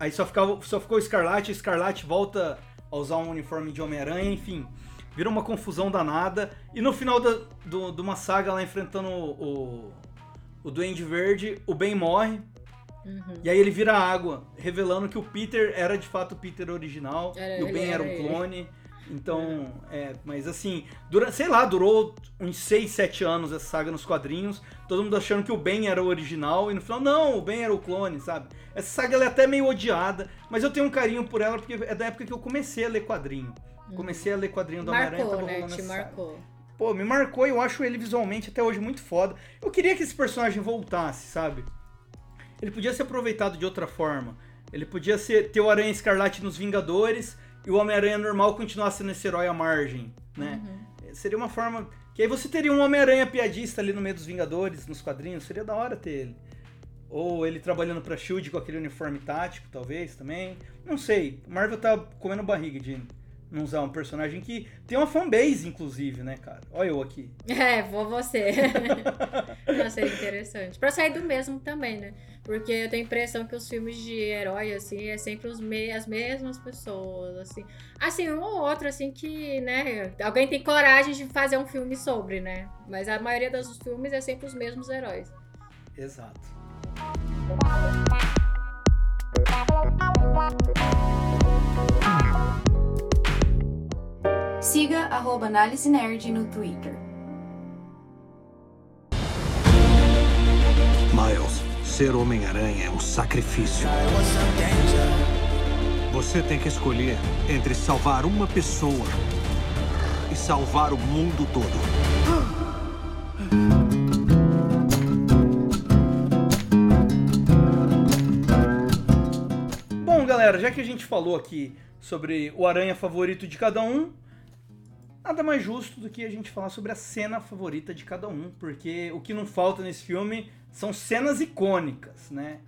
Speaker 1: Aí só, ficava, só ficou o Escarlate, o Escarlate volta a usar um uniforme de Homem-Aranha, enfim. Vira uma confusão danada. E no final da, do, de uma saga lá enfrentando o, o, o Duende Verde, o Ben morre.
Speaker 2: Uhum.
Speaker 1: E aí ele vira água, revelando que o Peter era de fato o Peter original
Speaker 2: Era
Speaker 1: e o
Speaker 2: ele,
Speaker 1: Ben era um
Speaker 2: era ele.
Speaker 1: clone. Então, é, mas assim, dura, sei lá, durou uns 6, 7 anos essa saga nos quadrinhos. Todo mundo achando que o Ben era o original e no final, não, o Ben era o clone, sabe? Essa saga ela é até meio odiada, mas eu tenho um carinho por ela porque é da época que eu comecei a ler quadrinho. Comecei a ler quadrinho do Homem-Aranha,
Speaker 2: Marcou, né? Te
Speaker 1: essa saga.
Speaker 2: marcou.
Speaker 1: Pô, me marcou e eu acho ele visualmente até hoje muito foda. Eu queria que esse personagem voltasse, sabe? Ele podia ser aproveitado de outra forma. Ele podia ser, ter o Aranha Escarlate nos Vingadores e o Homem-Aranha normal continuasse sendo esse herói à margem, né? Seria uma forma. Que aí você teria um Homem-Aranha piadista ali no meio dos Vingadores, nos quadrinhos. Seria da hora ter ele. Ou ele trabalhando pra Shield com aquele uniforme tático, talvez também. Não sei. Marvel tá comendo barriga de não usar um personagem que tem uma fanbase, inclusive, né, cara? Olha eu aqui.
Speaker 2: É, vou você. Não, seria interessante. Pra sair do mesmo também, né? Porque eu tenho a impressão que os filmes de herói, assim, é sempre os me as mesmas pessoas, assim. Assim, um ou outro, assim, que, né? Alguém tem coragem de fazer um filme sobre, né? Mas a maioria dos filmes é sempre os mesmos heróis.
Speaker 1: Exato.
Speaker 4: Siga arroba Análise Nerd no Twitter.
Speaker 5: Miles, ser Homem-Aranha é um sacrifício. Você tem que escolher entre salvar uma pessoa e salvar o mundo todo.
Speaker 1: Bom, galera, já que a gente falou aqui sobre o aranha favorito de cada um, nada mais justo do que a gente falar sobre a cena favorita de cada um, porque o que não falta nesse filme são cenas icônicas, né?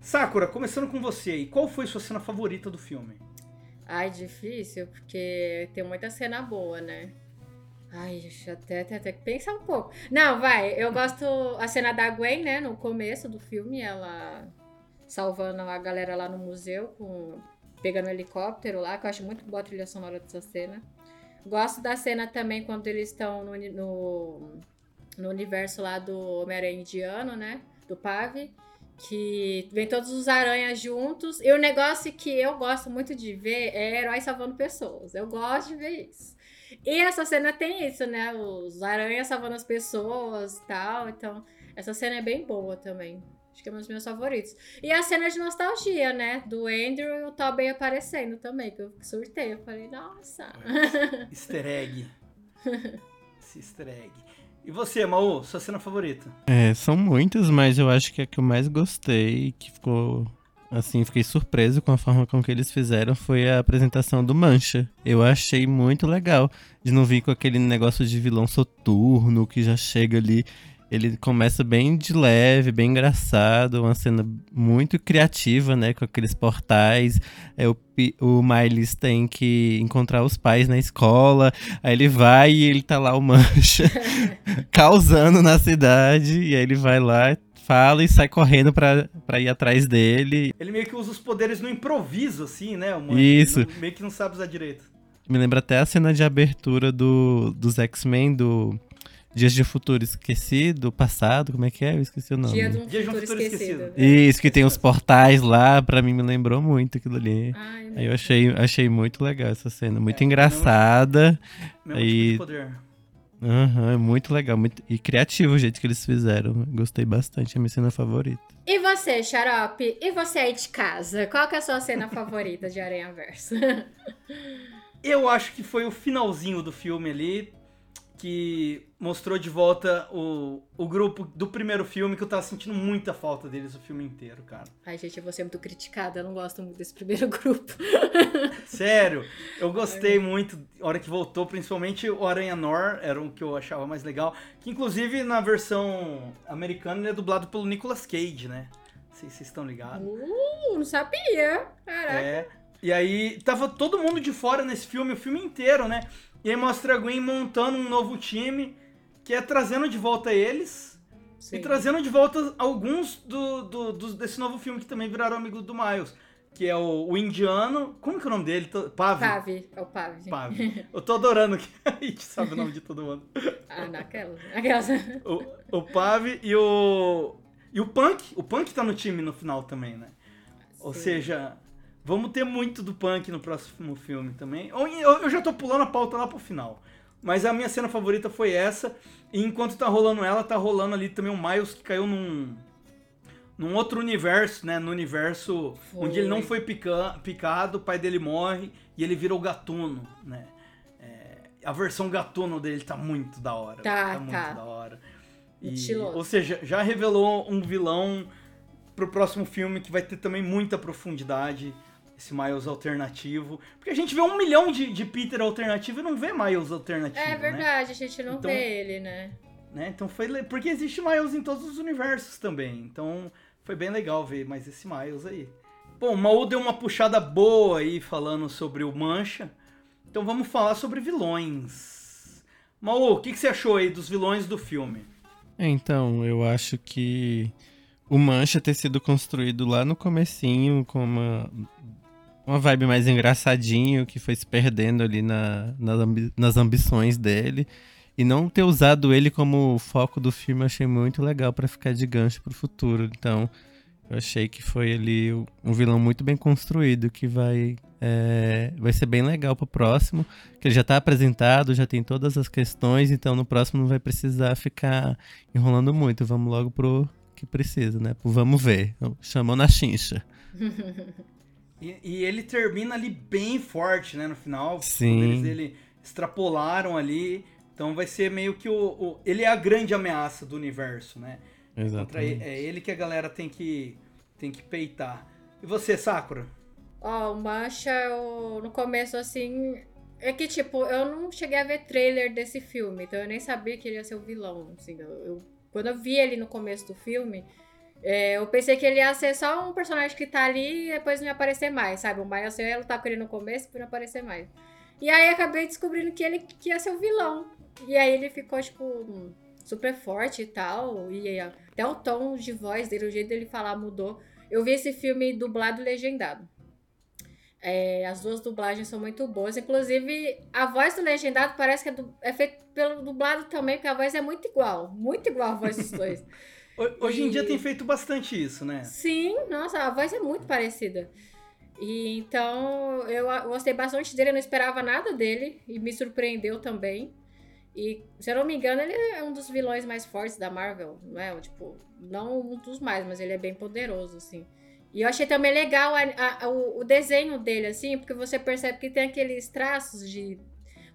Speaker 1: Sakura, começando com você aí, qual foi sua cena favorita do filme?
Speaker 2: Ai, difícil, porque tem muita cena boa, né? Ai, até, até, até pensar um pouco. Não, vai, eu gosto a cena da Gwen, né, no começo do filme, ela salvando a galera lá no museu, com, pegando o helicóptero lá, que eu acho muito boa a trilha sonora dessa cena. Gosto da cena também quando eles estão no, no, no universo lá do Homem-Aranha indiano, né, do Pave que vem todos os aranhas juntos. E o negócio que eu gosto muito de ver é heróis salvando pessoas. Eu gosto de ver isso. E essa cena tem isso, né? Os aranhas salvando as pessoas e tal. Então, essa cena é bem boa também. Acho que é um dos meus favoritos. E a cena de nostalgia, né? Do Andrew e o Tobey aparecendo também, que eu surtei. Eu falei, nossa.
Speaker 1: Easter egg. Esse easter egg. E você, Maú, sua cena favorita?
Speaker 3: É, são muitas, mas eu acho que a que eu mais gostei, que ficou. Assim, fiquei surpreso com a forma com que eles fizeram, foi a apresentação do Mancha. Eu achei muito legal de não vir com aquele negócio de vilão soturno que já chega ali Ele começa bem de leve, bem engraçado, uma cena muito criativa, né? Com aqueles portais. É, o, o Miles tem que encontrar os pais na escola. Aí ele vai e ele tá lá, o Mancha, causando na cidade. E aí ele vai lá, fala e sai correndo pra, pra ir atrás dele.
Speaker 1: Ele meio que usa os poderes no improviso, assim, né? o Mancha?
Speaker 3: Isso.
Speaker 1: Ele não- meio que não sabe usar direito.
Speaker 3: Me lembra até a cena de abertura do, dos X-Men, do Dias de Futuro Esquecido, passado, como é que é? Eu esqueci o nome.
Speaker 2: Dia de um
Speaker 1: Dia
Speaker 2: futuro
Speaker 1: futuro
Speaker 2: esquecido.
Speaker 1: esquecido.
Speaker 3: Isso, que tem os portais lá, pra mim me lembrou muito aquilo ali.
Speaker 2: Ai,
Speaker 3: Aí eu achei, achei muito legal essa cena, muito
Speaker 1: É,
Speaker 3: engraçada.
Speaker 1: Mesmo
Speaker 3: Aí-
Speaker 1: tipo de poder.
Speaker 3: Aham, é muito legal, muito, e criativo o jeito que eles fizeram. Gostei bastante, é a minha cena favorita.
Speaker 2: E você, Xarope? E você aí de casa? Qual que é a sua cena favorita de Aranha Verso?
Speaker 1: Eu acho que foi o finalzinho do filme ali que mostrou de volta o, o grupo do primeiro filme que eu tava sentindo muita falta deles o filme inteiro, cara.
Speaker 2: Ai, gente, eu vou ser muito criticada. Eu não gosto muito desse primeiro grupo.
Speaker 1: Sério, eu gostei muito a hora que voltou, principalmente o Aranha Nor, era o que eu achava mais legal. Que inclusive na versão americana ele é dublado pelo Nicolas Cage, né? Não sei se vocês estão ligados.
Speaker 2: Uh, não sabia. Caraca.
Speaker 1: É. E aí, tava todo mundo de fora nesse filme, o filme inteiro, né? E aí mostra a Gwen montando um novo time, que é trazendo de volta eles
Speaker 2: Sim.
Speaker 1: e trazendo de volta alguns do, do- dos- desse novo filme que também viraram amigos do Miles. Que é o, o indiano. Como que é o nome dele? Pavi.
Speaker 2: Pave, é o Pave.
Speaker 1: Pavi. Eu tô adorando que a gente sabe o nome de todo mundo.
Speaker 2: Ah, naquela. Aquelas.
Speaker 1: O, o Pavi e o. E o Punk. O Punk tá no time no final também, né? Ou
Speaker 2: Sim.
Speaker 1: seja, vamos ter muito do Punk no próximo filme também. Eu, já tô pulando a pauta lá pro final. Mas a minha cena favorita foi essa. E enquanto tá rolando ela, tá rolando ali também o Miles que caiu num. Num outro universo, né? No universo
Speaker 2: Foi.
Speaker 1: onde ele não foi pica- picado, o pai dele morre e ele vira o gatuno, né? É, a versão gatuno dele tá muito da hora.
Speaker 2: Tá,
Speaker 1: muito
Speaker 2: tá.
Speaker 1: da hora. E, ou seja, já revelou um vilão pro próximo filme que vai ter também muita profundidade. Esse Miles alternativo. Porque a gente vê um milhão de, de Peter alternativo e não vê Miles alternativo.
Speaker 2: É
Speaker 1: né?
Speaker 2: verdade, a gente não
Speaker 1: Então-
Speaker 2: vê ele, né?
Speaker 1: né? Então foi. le- Porque existe Miles em todos os universos também. Então foi bem legal ver mais esse Miles aí. Bom, o Maú deu uma puxada boa aí falando sobre o Mancha. Então vamos falar sobre vilões. Maú, o que, que você achou aí dos vilões do filme?
Speaker 3: Então, eu acho que o Mancha ter sido construído lá no comecinho com uma, vibe mais engraçadinho, que foi se perdendo ali na, nas, ambi- nas ambições dele. E não ter usado ele como foco do filme, eu achei muito legal pra ficar de gancho pro futuro. Então, eu achei que foi ali um vilão muito bem construído, que vai, é, vai ser bem legal pro próximo. Que ele já tá apresentado, já tem todas as questões, então no próximo não vai precisar ficar enrolando muito. Vamos logo pro que precisa, né? Pro vamos ver. Chamou na chincha.
Speaker 1: E, e ele termina ali bem forte, né? No final.
Speaker 3: Sim.
Speaker 1: dele extrapolaram ali. Então vai ser meio que o, o- Ele é a grande ameaça do universo, né?
Speaker 3: Exatamente.
Speaker 1: ele, é ele que a galera tem que, tem que peitar. E você, Sakura?
Speaker 2: Ó, o Mancha, eu, no começo, assim. É que, tipo, eu não cheguei a ver trailer desse filme, então eu nem sabia que ele ia ser o vilão. Assim, eu, eu- quando eu vi ele no começo do filme, é, eu pensei que ele ia ser só um personagem que tá ali e depois não ia aparecer mais, sabe? O Miles ia lutar com ele no começo e não aparecer mais. E aí acabei descobrindo que ele que ia ser o vilão. E aí ele ficou, tipo, super forte e tal. E até o tom de voz dele, o jeito dele falar mudou. Eu vi esse filme dublado e legendado. É, as duas dublagens são muito boas. Inclusive, a voz do legendado parece que é, é feito pelo dublado também, porque a voz é muito igual. Muito igual a voz dos dois.
Speaker 1: Ho- Hoje em
Speaker 2: E-
Speaker 1: dia tem feito bastante isso, né?
Speaker 2: Sim, nossa, a voz é muito parecida. E então eu gostei bastante dele, eu não esperava nada dele e me surpreendeu também. E se eu não me engano, ele é um dos vilões mais fortes da Marvel, não é? Tipo, não um dos mais, mas ele é bem poderoso, assim. E eu achei também legal a- a- o, o desenho dele, assim, porque você percebe que tem aqueles traços de.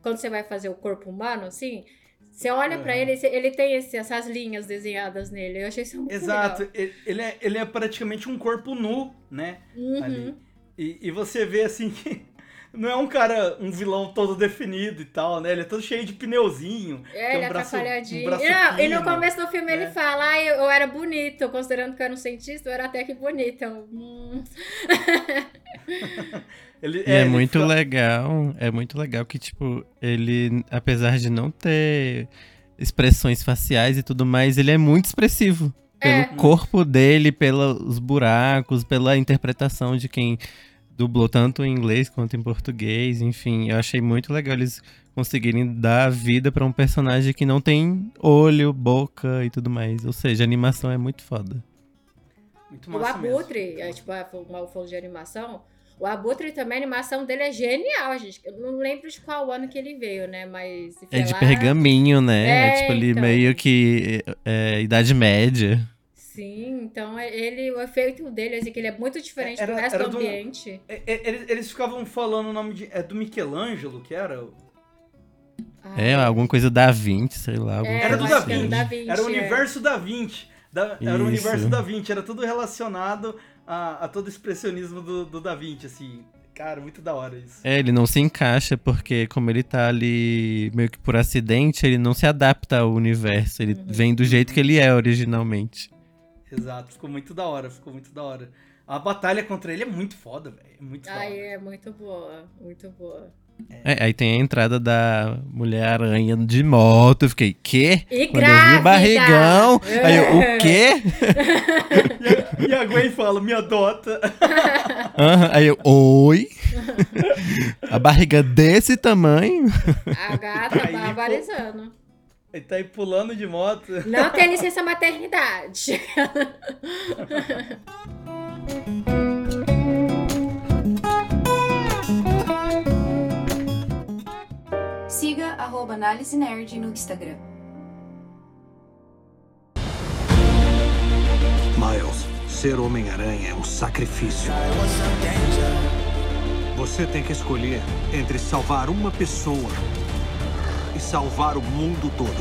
Speaker 2: Quando você vai fazer o corpo humano, assim, você olha pra
Speaker 1: Aham.
Speaker 2: ele, você- ele tem esse- essas linhas desenhadas nele. Eu achei isso muito
Speaker 1: Exato.
Speaker 2: legal.
Speaker 1: Ele, ele é, ele é praticamente um corpo nu, né?
Speaker 2: Uhum.
Speaker 1: Ali. E, e você vê assim que não é um cara, um vilão todo definido e tal, né? Ele é todo cheio de pneuzinho.
Speaker 2: É, ele
Speaker 1: um braço-
Speaker 2: atrapalhadinho.
Speaker 1: um braço
Speaker 2: Não, e no
Speaker 1: fino.
Speaker 2: começo do filme ele
Speaker 1: né?
Speaker 2: fala, ah, eu, eu era bonito, considerando que eu era um cientista, eu era até que bonito. Hum.
Speaker 1: Ele,
Speaker 3: E é,
Speaker 1: ele
Speaker 3: muito legal, é muito legal que, tipo, ele, apesar de não ter expressões faciais e tudo mais, ele é muito expressivo. Pelo
Speaker 2: É.
Speaker 3: corpo dele, pelos buracos, pela interpretação de quem dublou tanto em inglês quanto em português, enfim, eu achei muito legal eles conseguirem dar vida pra um personagem que não tem olho, boca e tudo mais. Ou seja, a animação é muito foda.
Speaker 1: Muito
Speaker 2: O
Speaker 1: massa mesmo.
Speaker 2: Abutre, é, tipo, é, mal falou de animação. O Abutre também, a animação dele é genial, gente. Eu não lembro de qual ano que ele veio, né? Mas.
Speaker 3: É
Speaker 2: sei
Speaker 3: de
Speaker 2: lá-
Speaker 3: pergaminho, né? É,
Speaker 2: É,
Speaker 3: tipo ali
Speaker 2: então.
Speaker 3: meio que é, é, Idade Média.
Speaker 2: Sim, então é- ele, o efeito dele, assim, que ele é muito diferente
Speaker 1: Era-
Speaker 2: do resto
Speaker 1: era
Speaker 2: do
Speaker 1: do-
Speaker 2: ambiente.
Speaker 1: É, é, Eles, eles ficavam falando o nome de. É do Michelangelo, que era?
Speaker 2: Ah,
Speaker 3: É, alguma coisa da 20, sei lá.
Speaker 2: É,
Speaker 1: Era do Da
Speaker 2: que era
Speaker 3: assim.
Speaker 2: do Da Vinci.
Speaker 1: Era o
Speaker 2: é.
Speaker 1: universo da Vinci. Da- era o universo da Vinci, era tudo relacionado a, a todo o expressionismo do, do Da Vinci, assim. Cara, muito da hora isso.
Speaker 3: É, ele não se encaixa porque como ele tá ali meio que por acidente, ele não se adapta ao universo. Ele
Speaker 2: Uhum.
Speaker 3: vem do jeito que ele é originalmente.
Speaker 1: Exato, ficou muito da hora, ficou muito da hora. A batalha contra ele é muito foda, velho. É muito da
Speaker 2: Ai,
Speaker 1: hora.
Speaker 2: é muito boa, muito boa.
Speaker 3: É, aí tem a entrada da Mulher-Aranha de moto. Eu fiquei, quê?
Speaker 2: E
Speaker 3: Quando eu vi o barrigão. Aí eu, o quê?
Speaker 1: E a Gwen fala, me adota.
Speaker 3: Aham, Aí eu, oi? a barriga desse tamanho?
Speaker 2: A gata
Speaker 1: Aí,
Speaker 2: barbarizando.
Speaker 1: Ele tá aí pulando de moto.
Speaker 2: Não tem licença maternidade.
Speaker 4: Siga arroba Análise Nerd no Instagram.
Speaker 5: Miles, ser Homem-Aranha é um sacrifício. Você tem que escolher entre salvar uma pessoa e salvar o mundo todo.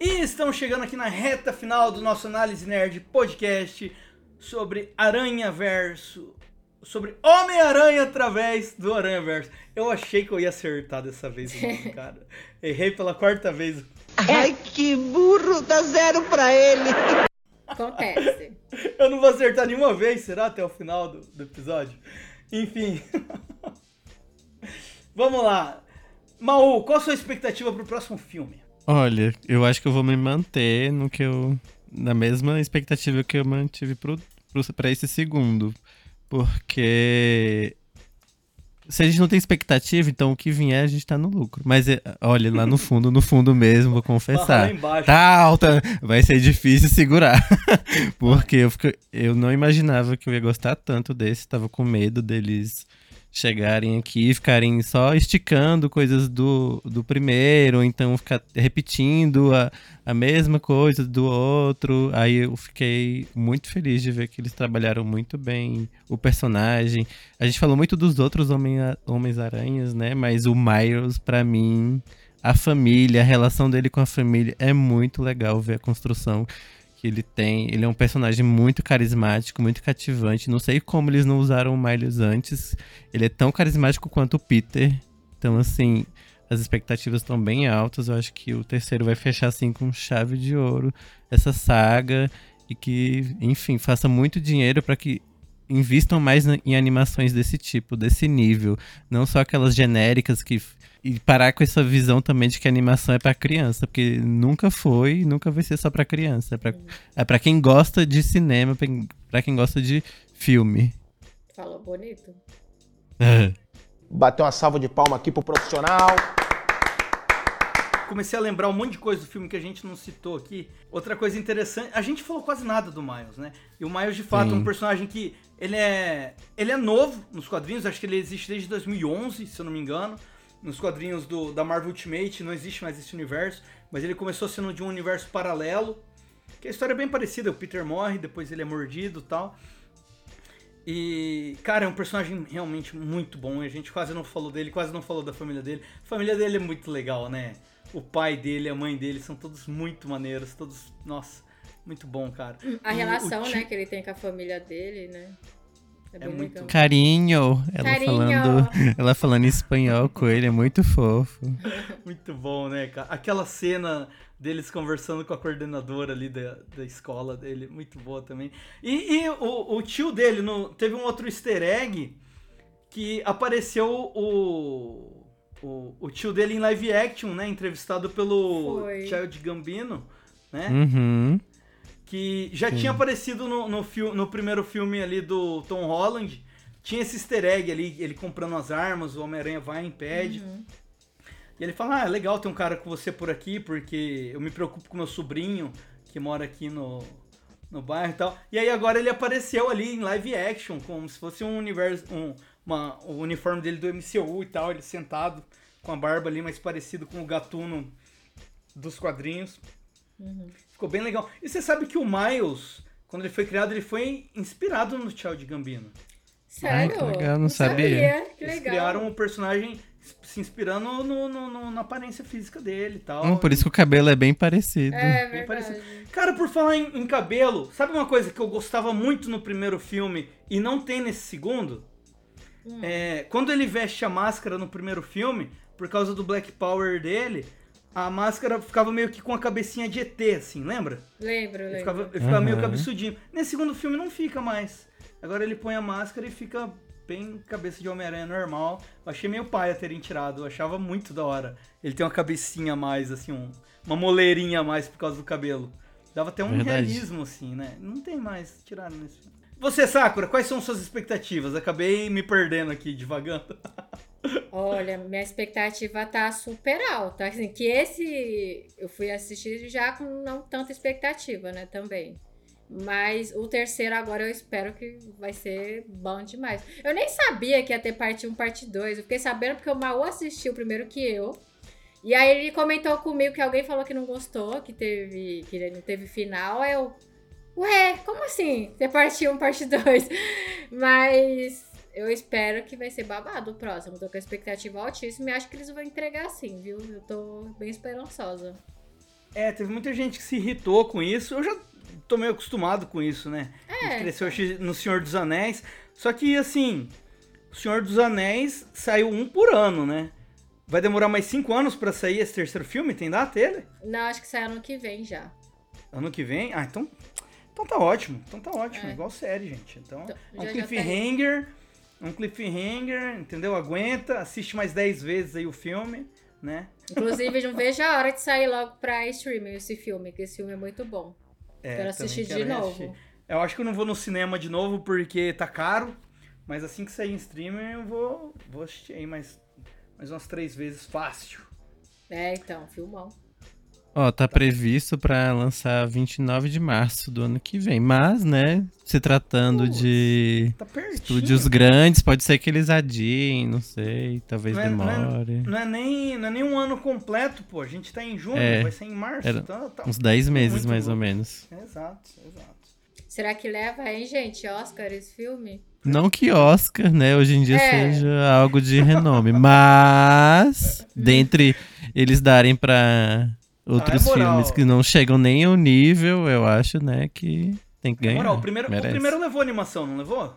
Speaker 1: E estamos chegando aqui na reta final do nosso Análise Nerd podcast sobre Aranha Verso. Sobre Homem-Aranha através do Aranha Verso. Eu achei que eu ia acertar dessa vez cara. Errei pela quarta vez.
Speaker 8: Ai, que burro, dá zero pra ele.
Speaker 2: Acontece.
Speaker 1: Eu não vou acertar nenhuma vez, será? Até o final do, do episódio? Enfim. Vamos lá. Maú, qual a sua expectativa pro próximo filme?
Speaker 3: Olha, eu acho que eu vou me manter no que eu. Na mesma expectativa que eu mantive pro, pro, pra esse segundo. Porque. Se a gente não tem expectativa, então o que vier a gente tá no lucro. Mas é, olha, lá no fundo, no fundo mesmo, vou confessar. Tá alta, vai ser difícil segurar. Porque eu, fico- eu não imaginava que eu ia gostar tanto desse, tava com medo deles chegarem aqui e ficarem só esticando coisas do, do primeiro, ou então ficar repetindo a, a mesma coisa do outro. Aí eu fiquei muito feliz de ver que eles trabalharam muito bem o personagem. A gente falou muito dos outros Homem- Homens-Aranhas, né? Mas o Miles, pra mim, a família, a relação dele com a família é muito legal ver a construção que ele tem. Ele é um personagem muito carismático, muito cativante. Não sei como eles não usaram o Miles antes. Ele é tão carismático quanto o Peter. Então, assim, as expectativas estão bem altas. Eu acho que o terceiro vai fechar assim com chave de ouro essa saga e que, enfim, faça muito dinheiro para que invistam mais em animações desse tipo, desse nível, não só aquelas genéricas que e parar com essa visão também de que a animação é pra criança, porque nunca foi, e nunca vai ser só pra criança, é pra, é pra quem gosta de cinema, pra quem- gosta de filme.
Speaker 2: Falou bonito.
Speaker 9: Bater uma salva de palma aqui pro profissional.
Speaker 1: Comecei a lembrar um monte de coisa do filme que a gente não citou aqui. Outra coisa interessante, a gente falou quase nada do Miles, né? E o Miles, de fato, é um
Speaker 3: Sim.
Speaker 1: personagem que ele é, ele é novo nos quadrinhos, acho que ele existe desde 2011, se eu não me engano. Nos quadrinhos do, da Marvel Ultimate não existe mais esse universo, mas ele começou sendo de um universo paralelo, que a história é bem parecida, o Peter morre, depois ele é mordido e tal. E, cara, é um personagem realmente muito bom. A gente quase não falou dele, quase não falou da família dele. A família dele é muito legal, né? O pai dele, a mãe dele são todos muito maneiros, todos, nossa, Muito bom, cara.
Speaker 2: A
Speaker 1: E
Speaker 2: relação,
Speaker 1: o
Speaker 2: né, que ele tem com a família dele, né? É, bem
Speaker 1: muito
Speaker 2: legal.
Speaker 3: Carinho, ela
Speaker 2: Carinho.
Speaker 3: falando, ela falando em espanhol com ele, é muito fofo.
Speaker 1: Muito bom, né, cara? Aquela cena deles conversando com a coordenadora ali da, da escola dele, muito boa também. E, e o, o tio dele, no, teve um outro easter egg que apareceu o, o, o tio dele em live action, né? Entrevistado pelo
Speaker 2: Foi.
Speaker 1: Child Gambino, né?
Speaker 3: Uhum.
Speaker 1: Que já tinha aparecido no, no, no primeiro filme ali do Tom Holland. Tinha esse easter egg ali, ele comprando as armas, o Homem-Aranha vai e impede. E ele fala, ah, é legal ter um cara com você por aqui, porque eu me preocupo com meu sobrinho, que mora aqui no, no bairro e tal. E aí agora ele apareceu ali em live action, como se fosse um universo, um, uma, o uniforme dele do MCU e tal, ele sentado com a barba ali mais parecido com o gatuno dos quadrinhos. Ficou bem legal. E você sabe que o Miles, quando ele foi criado, ele foi inspirado no Child Gambino.
Speaker 2: Sério?
Speaker 3: que legal, não sabia.
Speaker 2: Que
Speaker 1: Eles
Speaker 2: legal.
Speaker 1: criaram o personagem se inspirando no, no- no- na aparência física dele e tal.
Speaker 3: Hum, por isso que o cabelo é bem parecido.
Speaker 2: É
Speaker 1: Bem parecido. Cara, por falar em, em cabelo, sabe uma coisa que eu gostava muito no primeiro filme e não tem nesse segundo?
Speaker 2: Hum.
Speaker 1: É, quando ele veste a máscara no primeiro filme, por causa do Black Power dele, a máscara ficava meio que com a cabecinha de ET, assim, lembra?
Speaker 2: Lembro,
Speaker 1: Ele
Speaker 2: lembro.
Speaker 1: ficava, ele ficava meio
Speaker 3: Aham.
Speaker 1: cabeçudinho. Nesse segundo filme não fica mais. Agora ele põe a máscara e fica bem cabeça de Homem-Aranha normal. Eu achei meio paia terem tirado. Eu achava muito da hora. Ele tem uma cabecinha a mais, assim, um- uma moleirinha a mais por causa do cabelo. Dava até um
Speaker 3: Verdade.
Speaker 1: realismo, assim, né? Não tem mais, tiraram nesse filme. Você, Sakura, quais são suas expectativas? Acabei me perdendo aqui, devagando.
Speaker 2: Olha, minha expectativa tá super alta. Assim, que esse eu fui assistir já com não tanta expectativa, né, também. Mas o terceiro agora eu espero que vai ser bom demais. Eu nem sabia que ia ter parte 1, parte 2. Eu fiquei sabendo porque o Maú assistiu primeiro que eu. E aí ele comentou comigo que alguém falou que não gostou, que teve que não teve final. Aí eu, ué, como assim? Ter parte 1, parte 2? Mas eu espero que vai ser babado o próximo. Tô com a expectativa altíssima e acho que eles vão entregar sim, viu? Eu tô bem esperançosa.
Speaker 1: É, teve muita gente que se irritou com isso. Eu já tô meio acostumado com isso, né? A gente
Speaker 2: É,
Speaker 1: cresceu no Senhor dos Anéis. Só que, assim, o Senhor dos Anéis saiu um por ano, né? Vai demorar mais cinco anos pra sair esse terceiro filme? Tem data ele?
Speaker 2: Não, acho que sai ano que vem já.
Speaker 1: Ano que vem? Ah, então, então tá ótimo. Então tá ótimo.
Speaker 2: É.
Speaker 1: Igual série, gente. Então,
Speaker 2: Então,
Speaker 1: é um
Speaker 2: já- já tá
Speaker 1: cliffhanger. Um cliffhanger, entendeu? Aguenta. Assiste mais 10 vezes aí o filme, né?
Speaker 2: Inclusive, não vejo a hora de sair logo pra streaming esse filme, que esse filme é muito bom.
Speaker 1: É,
Speaker 2: Quero assistir de
Speaker 1: quero
Speaker 2: novo.
Speaker 1: reassistir. Eu acho que eu não vou no cinema de novo porque tá caro. Mas assim que sair em streaming eu vou, vou assistir aí mais, mais umas três vezes fácil.
Speaker 2: É, então, filmão.
Speaker 3: Ó, tá previsto pra lançar 29 de março do ano que vem. Mas, né, se tratando de
Speaker 1: Tá pertinho.
Speaker 3: estúdios grandes, pode ser que eles adiem, não sei, talvez
Speaker 1: Não é- não é-
Speaker 3: demore.
Speaker 1: Não é, nem, não é nem um ano completo, pô. A gente tá em junho,
Speaker 3: É,
Speaker 1: vai ser em março.
Speaker 3: era
Speaker 1: tá, tá-
Speaker 3: Uns 10 meses, mais ou
Speaker 1: louco.
Speaker 3: menos.
Speaker 1: Exato, exato.
Speaker 2: Será que leva, hein, gente? Oscar esse filme?
Speaker 3: Não que Oscar, né, hoje em dia
Speaker 2: É.
Speaker 3: seja algo de renome, mas dentre eles darem pra outros
Speaker 1: Ah, é
Speaker 3: filmes que não chegam nem ao nível, eu acho, né, que tem que ganhar.
Speaker 1: moral, o primeiro, o primeiro levou animação, não levou?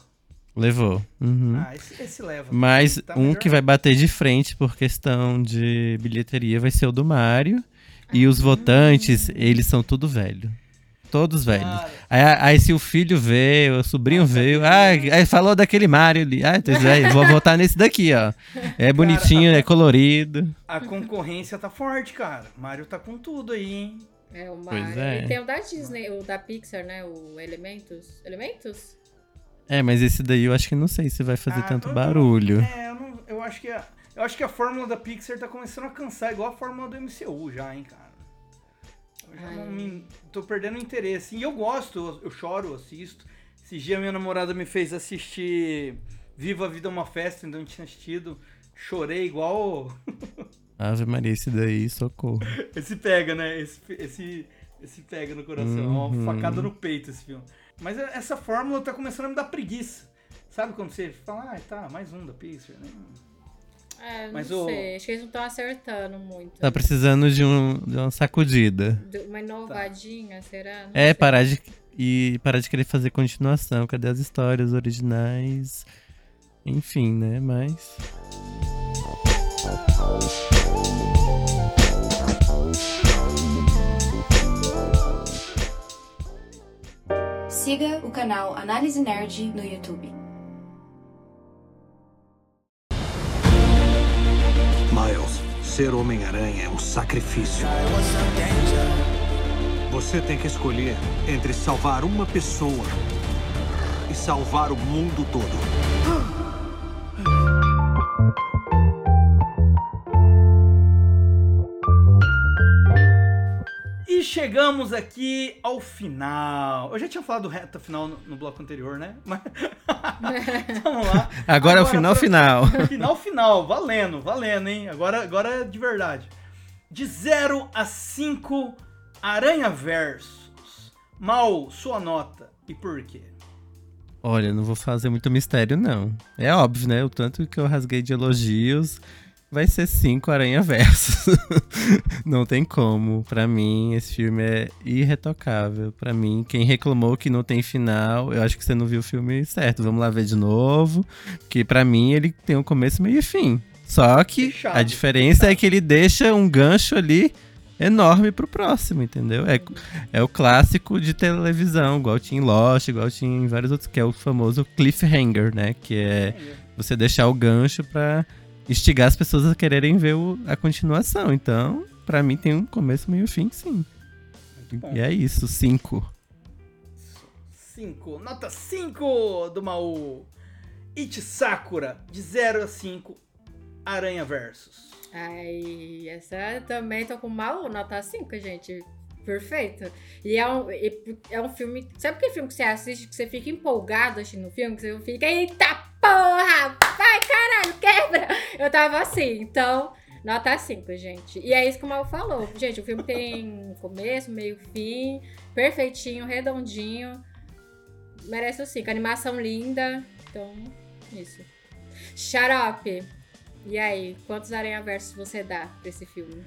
Speaker 3: Levou. Uhum.
Speaker 1: Ah, esse, esse leva.
Speaker 3: Mas
Speaker 1: Tá
Speaker 3: um
Speaker 1: melhor.
Speaker 3: que vai bater de frente por questão de bilheteria vai ser o do Mario. E os votantes, eles são tudo velho. Todos velhos.
Speaker 1: Cara,
Speaker 3: Aí, aí se o filho veio, o sobrinho
Speaker 1: Ah,
Speaker 3: veio, ah, aí falou daquele Mario ali. Ah, então, velho, vou votar nesse daqui, ó. É bonitinho, é colorido.
Speaker 1: a concorrência tá forte, cara. Mario tá com tudo aí, hein?
Speaker 2: É, o
Speaker 3: Pois
Speaker 2: Mario.
Speaker 3: é.
Speaker 2: E tem o da Disney, o da Pixar, né? O Elementos. Elementos?
Speaker 3: É, mas esse daí eu acho que não sei se vai fazer
Speaker 1: Ah,
Speaker 3: tanto
Speaker 1: eu-
Speaker 3: barulho.
Speaker 1: É, eu, não, eu acho que a, eu acho que a fórmula da Pixar tá começando a cansar, igual a fórmula do MCU já, hein, cara. Me, tô perdendo interesse. E eu gosto, eu, eu choro, assisto. Esse dia minha namorada me fez assistir Viva a Vida é uma Festa, ainda não tinha assistido. Chorei igual.
Speaker 3: Ave Maria, esse daí, socorro.
Speaker 1: Esse pega, né? Esse, esse, esse pega no coração. É uma
Speaker 3: Uhum.
Speaker 1: facada no peito esse filme. Mas essa fórmula tá começando a me dar preguiça. Sabe quando você fala, ah, tá, mais um da Pixar, né?
Speaker 2: É, não
Speaker 1: Mas o-
Speaker 2: sei. Acho que eles não estão acertando muito.
Speaker 3: Tá precisando de, um, de uma sacudida.
Speaker 2: De Uma inovadinha, será? Não
Speaker 3: É,
Speaker 2: sei.
Speaker 3: parar de. E parar de querer fazer continuação. Cadê as histórias originais? Enfim, né? Mas.
Speaker 4: Siga o canal Análise Nerd no YouTube.
Speaker 5: Miles, ser Homem-Aranha é um sacrifício. Você tem que escolher entre salvar uma pessoa e salvar o mundo todo.
Speaker 1: Chegamos aqui ao final. Eu já tinha falado reta final no, no bloco anterior, né? Mas vamos lá.
Speaker 3: Agora, é o final
Speaker 1: pra-
Speaker 3: final.
Speaker 1: Final final, valendo, valendo, hein? Agora, agora é de verdade. De 0 a 5 Aranha Versos. Mal, sua nota. E por quê?
Speaker 3: Olha, não vou fazer muito mistério, não. É óbvio, né? O tanto que eu rasguei de elogios vai ser cinco Aranha Versos. não tem como. Pra mim, esse filme é irretocável. Pra mim, quem reclamou que não tem final, eu acho que você não viu o filme certo. Vamos lá ver de novo. Que pra mim, ele tem um começo, meio e fim. Só que
Speaker 1: Fechado,
Speaker 3: a diferença é que ele deixa um gancho ali enorme pro próximo, entendeu? É, é o clássico de televisão, igual tinha em Lost, igual tinha em vários outros, que é o famoso cliffhanger, né? Que é você deixar o gancho pra instigar as pessoas a quererem ver o- a continuação. Então, pra mim tem um começo, meio e fim, sim. E é isso, cinco.
Speaker 1: 5. Nota 5 do Maú. It Sakura, de 0 a 5 Aranha Versos.
Speaker 2: Ai, essa também tô com mal nota 5, gente. Perfeito. E é um, é um filme. Sabe aquele filme que você assiste que você fica empolgado assistindo o filme? Que você fica, eita porra! Vai, caralho, quebra! Eu tava assim, então, nota 5, gente. E é isso que o Mal falou. Gente, o filme tem começo, meio, fim, perfeitinho, redondinho. Merece o 5. Animação linda. Então, isso. Xarope. E aí, quantos Aranha Versos você dá pra esse filme?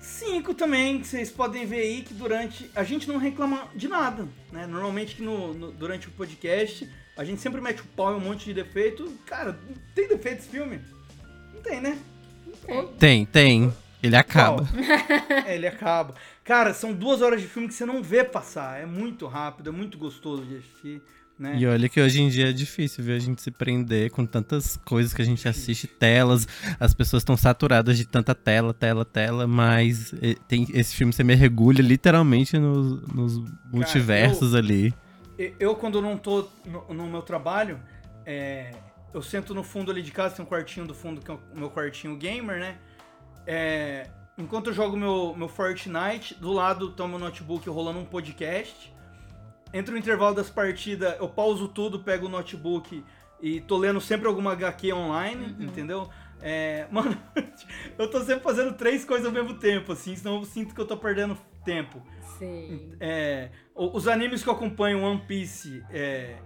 Speaker 1: 5 também, vocês podem ver aí que durante. A gente não reclama de nada, né? Normalmente que no, no- durante o podcast a gente sempre mete o pau em um monte de defeito. Cara, tem defeito esse filme? Não tem, né?
Speaker 3: Tem, tem. Ele acaba.
Speaker 1: É, ele acaba. Cara, são duas horas de filme que você não vê passar. É muito rápido, é muito gostoso de assistir, né?
Speaker 3: E olha que hoje em dia é difícil ver a gente se prender com tantas coisas que a gente assiste, telas, as pessoas estão saturadas de tanta tela, tela, tela, mas eh, tem esse filme você mergulha literalmente nos, nos multiversos ali.
Speaker 1: Eu, quando não tô no, no meu trabalho, é, eu sento no fundo ali de casa, tem um quartinho do fundo que é o meu quartinho gamer, né? É, enquanto eu jogo meu, meu Fortnite, do lado tá o meu notebook rolando um podcast. Entre o intervalo das partidas, eu pauso tudo, pego o notebook e tô lendo sempre alguma HQ online, entendeu? É, mano, eu tô sempre fazendo três coisas ao mesmo tempo, assim, senão eu sinto que eu tô perdendo tempo.
Speaker 2: Sim.
Speaker 1: É, os animes que eu acompanho, One Piece, é,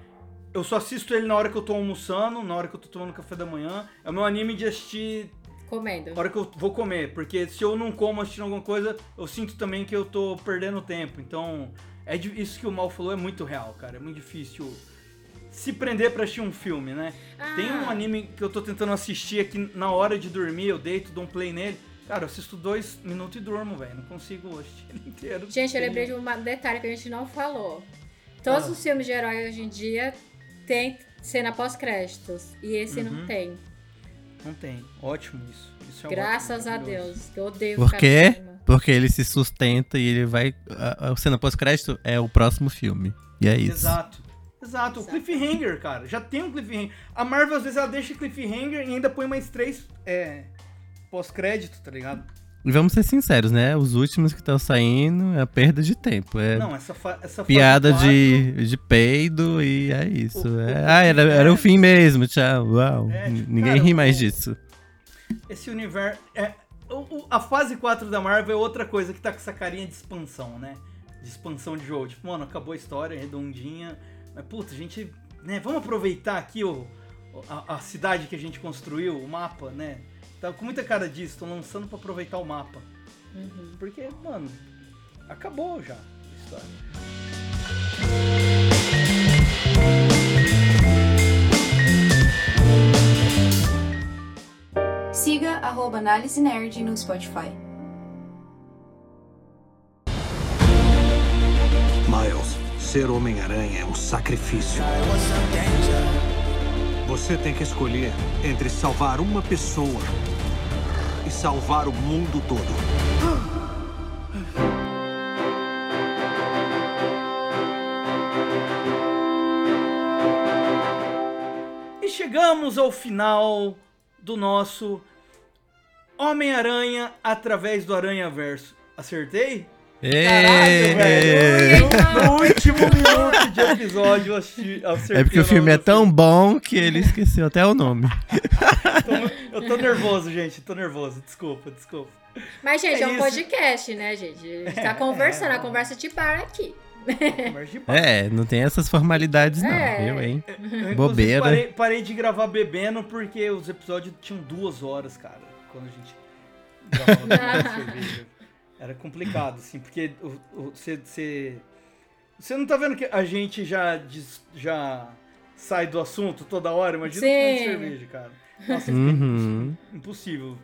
Speaker 1: eu só assisto ele na hora que eu tô almoçando, na hora que eu tô tomando café da manhã. É o meu anime de assistir
Speaker 2: Comendo.
Speaker 1: na hora que eu vou comer, porque se eu não como assistindo alguma coisa, eu sinto também que eu tô perdendo tempo. Então, é isso que o Mal falou é muito real, cara. É muito difícil se prender pra assistir um filme, né? Tem um
Speaker 2: Ah.
Speaker 1: anime que eu tô tentando assistir aqui na hora de dormir, eu deito, dou um play nele. Cara, eu assisto dois minutos e durmo, velho. Não consigo assistir ele inteiro.
Speaker 2: Gente, eu lembrei de um detalhe que a gente não falou. Todos
Speaker 1: Ah.
Speaker 2: os filmes de herói hoje em dia tem cena pós-créditos. E esse não
Speaker 1: Uhum.
Speaker 2: tem.
Speaker 1: Não tem. Ótimo isso. isso é
Speaker 2: Graças
Speaker 1: ótimo,
Speaker 2: a. Deus. Eu odeio
Speaker 3: Por quê? Porque ele se sustenta e ele vai. A, a cena pós-crédito é o próximo filme. E é isso.
Speaker 1: Exato. Exato. O cliffhanger, cara. Já tem um cliffhanger. A Marvel, às vezes, ela deixa cliffhanger e ainda põe mais três é, pós-crédito, tá ligado?
Speaker 3: E vamos ser sinceros, né? Os últimos que estão saindo é perda de tempo. É
Speaker 1: Não, essa, essa
Speaker 3: piada de, de peido e é isso.
Speaker 1: O-
Speaker 3: É-
Speaker 1: o-
Speaker 3: ah, era, era o fim mesmo, tchau. Uau.
Speaker 1: É, tipo,
Speaker 3: Ninguém
Speaker 1: cara,
Speaker 3: ri mais
Speaker 1: o-
Speaker 3: disso.
Speaker 1: Esse universo. É, a fase 4 da Marvel é outra coisa que tá com essa carinha de expansão, né? De expansão de jogo. Tipo, mano, acabou a história, redondinha. Mas, puta, a gente. Né, vamos aproveitar aqui o, a, a cidade que a gente construiu, o mapa, né? Tá com muita cara disso, estão lançando pra aproveitar o mapa.
Speaker 2: Uhum.
Speaker 1: Porque, mano, acabou já a história.
Speaker 4: Siga arroba Análise Nerd no Spotify.
Speaker 5: Miles, ser Homem-Aranha é um sacrifício. Você tem que escolher entre salvar uma pessoa e salvar o mundo todo.
Speaker 1: E chegamos ao final do nosso Homem-Aranha através do Aranha-Verso. Acertei? Caralho, velho! No, último minuto de episódio eu acertei
Speaker 3: É porque o filme é tão bom que ele esqueceu até o nome.
Speaker 1: Tô- Eu tô nervoso, gente. Tô nervoso. Desculpa, desculpa.
Speaker 2: Mas, gente,
Speaker 1: É
Speaker 2: é, um
Speaker 1: isso.
Speaker 2: podcast, né, gente? A gente tá conversando, a conversa de bar aqui.
Speaker 1: Conversa de papo.
Speaker 3: É, não tem essas formalidades não,
Speaker 2: É.
Speaker 3: viu, hein?
Speaker 1: Eu, inclusive,
Speaker 3: Bobeira.
Speaker 1: Parei, parei de gravar bebendo porque os episódios tinham duas horas, cara. Quando a gente gravava cerveja. Era complicado, assim, porque você. Você você não tá vendo que a gente já, já sai do assunto toda hora? Imagina
Speaker 2: Sim.
Speaker 1: cerveja, cara. Nossa,
Speaker 3: Uhum.
Speaker 1: impossível.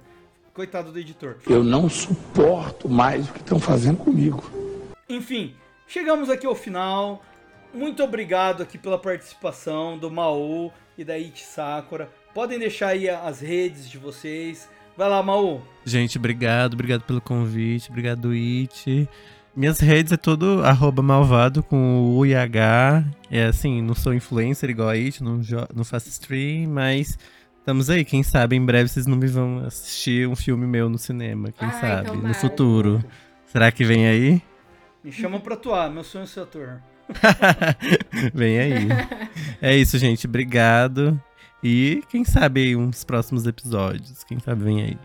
Speaker 1: Coitado do editor.
Speaker 10: Eu não suporto mais o que estão fazendo comigo.
Speaker 1: Enfim, chegamos aqui ao final. Muito obrigado aqui pela participação do Maú e da It Sakura. Podem deixar aí as redes de vocês. Vai lá, Maú.
Speaker 3: Gente, obrigado, obrigado pelo convite, obrigado, It. Minhas redes é tudo arroba malvado com U e H. É assim, não sou influencer igual a It, não, não faço stream, mas estamos aí. Quem sabe em breve vocês não me vão assistir um filme meu no cinema. Quem
Speaker 2: Ai,
Speaker 3: sabe?
Speaker 2: tomara.
Speaker 3: No futuro. Será que vem aí?
Speaker 1: Me chama pra atuar, meu sonho é ser ator.
Speaker 3: vem aí. É isso, gente. Obrigado. E quem sabe aí uns próximos episódios. Quem sabe vem aí.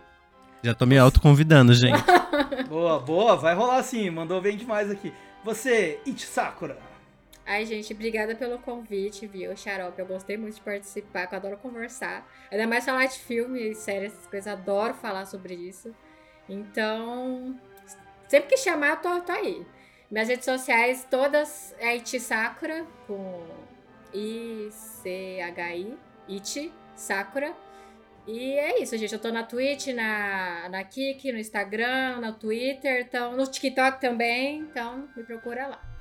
Speaker 3: Já tô me autoconvidando, gente.
Speaker 1: Boa, boa, vai rolar sim. Mandou bem demais aqui. Você, It Sakura.
Speaker 2: Ai, gente, obrigada pelo convite, viu, Xarope? Eu gostei muito de participar, eu adoro conversar. Ainda mais falar de filme, séries, essas coisas, adoro falar sobre isso. Então, sempre que chamar, eu tô, tô aí. Minhas redes sociais todas é Iti Sakura, com I-C-H-I, Iti Sakura. E é isso, gente. Eu tô na Twitch, na, na Kik, no Instagram, no Twitter, então, no TikTok também. Então, me procura lá.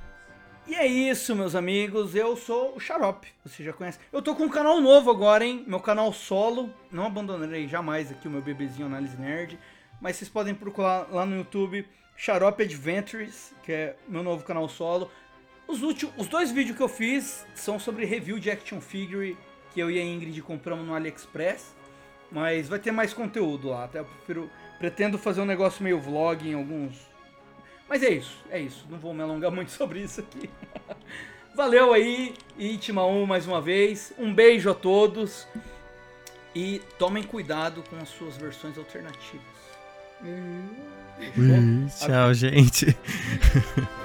Speaker 1: E é isso, meus amigos. Eu sou o Xarope. Você já conhece. Eu tô com um canal novo agora, hein? Meu canal solo. Não abandonarei jamais aqui o meu bebezinho Análise Nerd. Mas vocês podem procurar lá no YouTube Xarope Adventures, que é meu novo canal solo. Os, últimos, os dois vídeos que eu fiz são sobre review de action figure que eu e a Ingrid compramos no AliExpress. Mas vai ter mais conteúdo lá. Até eu prefiro, pretendo fazer um negócio meio vlog em alguns. Mas é isso, é isso. Não vou me alongar muito sobre isso aqui. Valeu aí, Itmaum mais uma vez. Um beijo a todos. E tomem cuidado com as suas versões alternativas.
Speaker 3: Ui, tchau, gente.